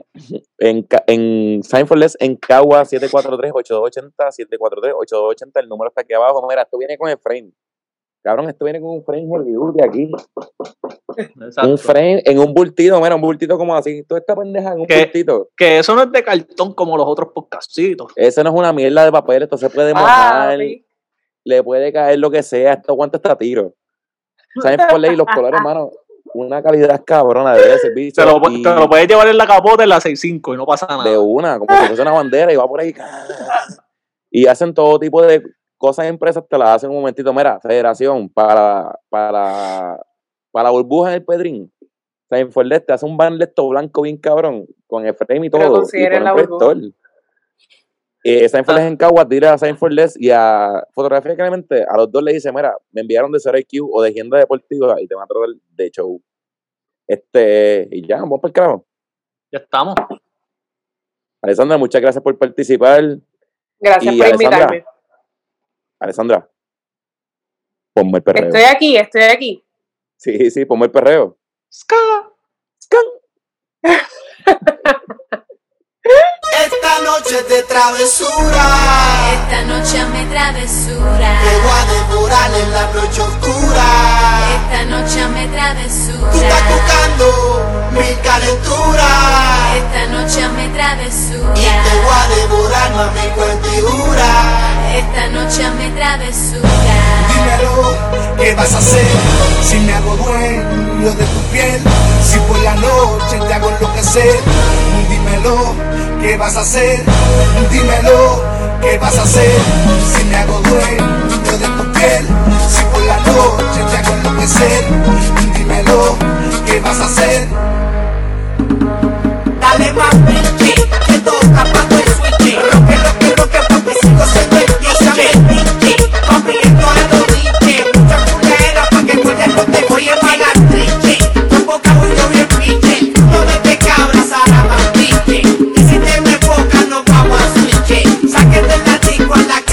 En, en Seinfeld en Cagua, 743-8280, 743-8280, el número está aquí abajo. Mira, esto viene con el frame. Cabrón, esto viene con un frame de aquí. Un frame en un bultito, mira, un bultito como así. Toda esta pendeja en un bultito. Que eso no es de cartón como los otros podcastitos. Eso no es una mierda de papel, esto se puede mojar. Le puede caer lo que sea, esto aguanta hasta tiro. ¿Saben por ley los colores, *laughs* hermano? Una calidad cabrona de ese bicho. Te lo, te lo puedes llevar en la capota en la 6.5 y no pasa nada. De una, como si fuese una bandera y va por ahí. *laughs* Y hacen todo tipo de cosas empresas te las hacen un momentito. Mira, federación, para, para, para la burbuja en el Pedrín, San te este hace un banleto blanco bien cabrón, con el frame y todo. Pero consideren la burbuja. Eh, Saint ah. en Cagua tira a Saint Forles y a Fotografía Clemente, a los dos le dice, mira, me enviaron de 0IQ o de agenda deportiva y te van a tratar de show. Este, y ya, vamos para el carajo. Ya estamos. Alessandra, muchas gracias por participar. Gracias y por invitarme. Alessandra, ponme el perreo. Estoy aquí, estoy aquí. Sí, sí, ponme el perreo. Ska. de travesura. Esta noche me travesura. Te voy a devorar en la noche oscura. Esta noche me travesura. Tú estás buscando mi calentura. Esta noche me travesura. Y te voy a devorar no a mi cuentidura. Esta noche me travesura. Dímelo, ¿qué vas a hacer? Si me hago dueño de tu piel, si por la noche te hago lo que enloquecer Dímelo, ¿qué vas a hacer? Dímelo, ¿qué vas a hacer? Si me hago dueño de tu piel, si por la noche te hago enloquecer, dímelo, ¿qué vas a hacer? Dale papi, que toca papi el switch, roque, roque, roque, papi, cinco, seis, Mucha culera pa' que cuelgue no te voy a pagar triche Tu boca voy yo bien piche I like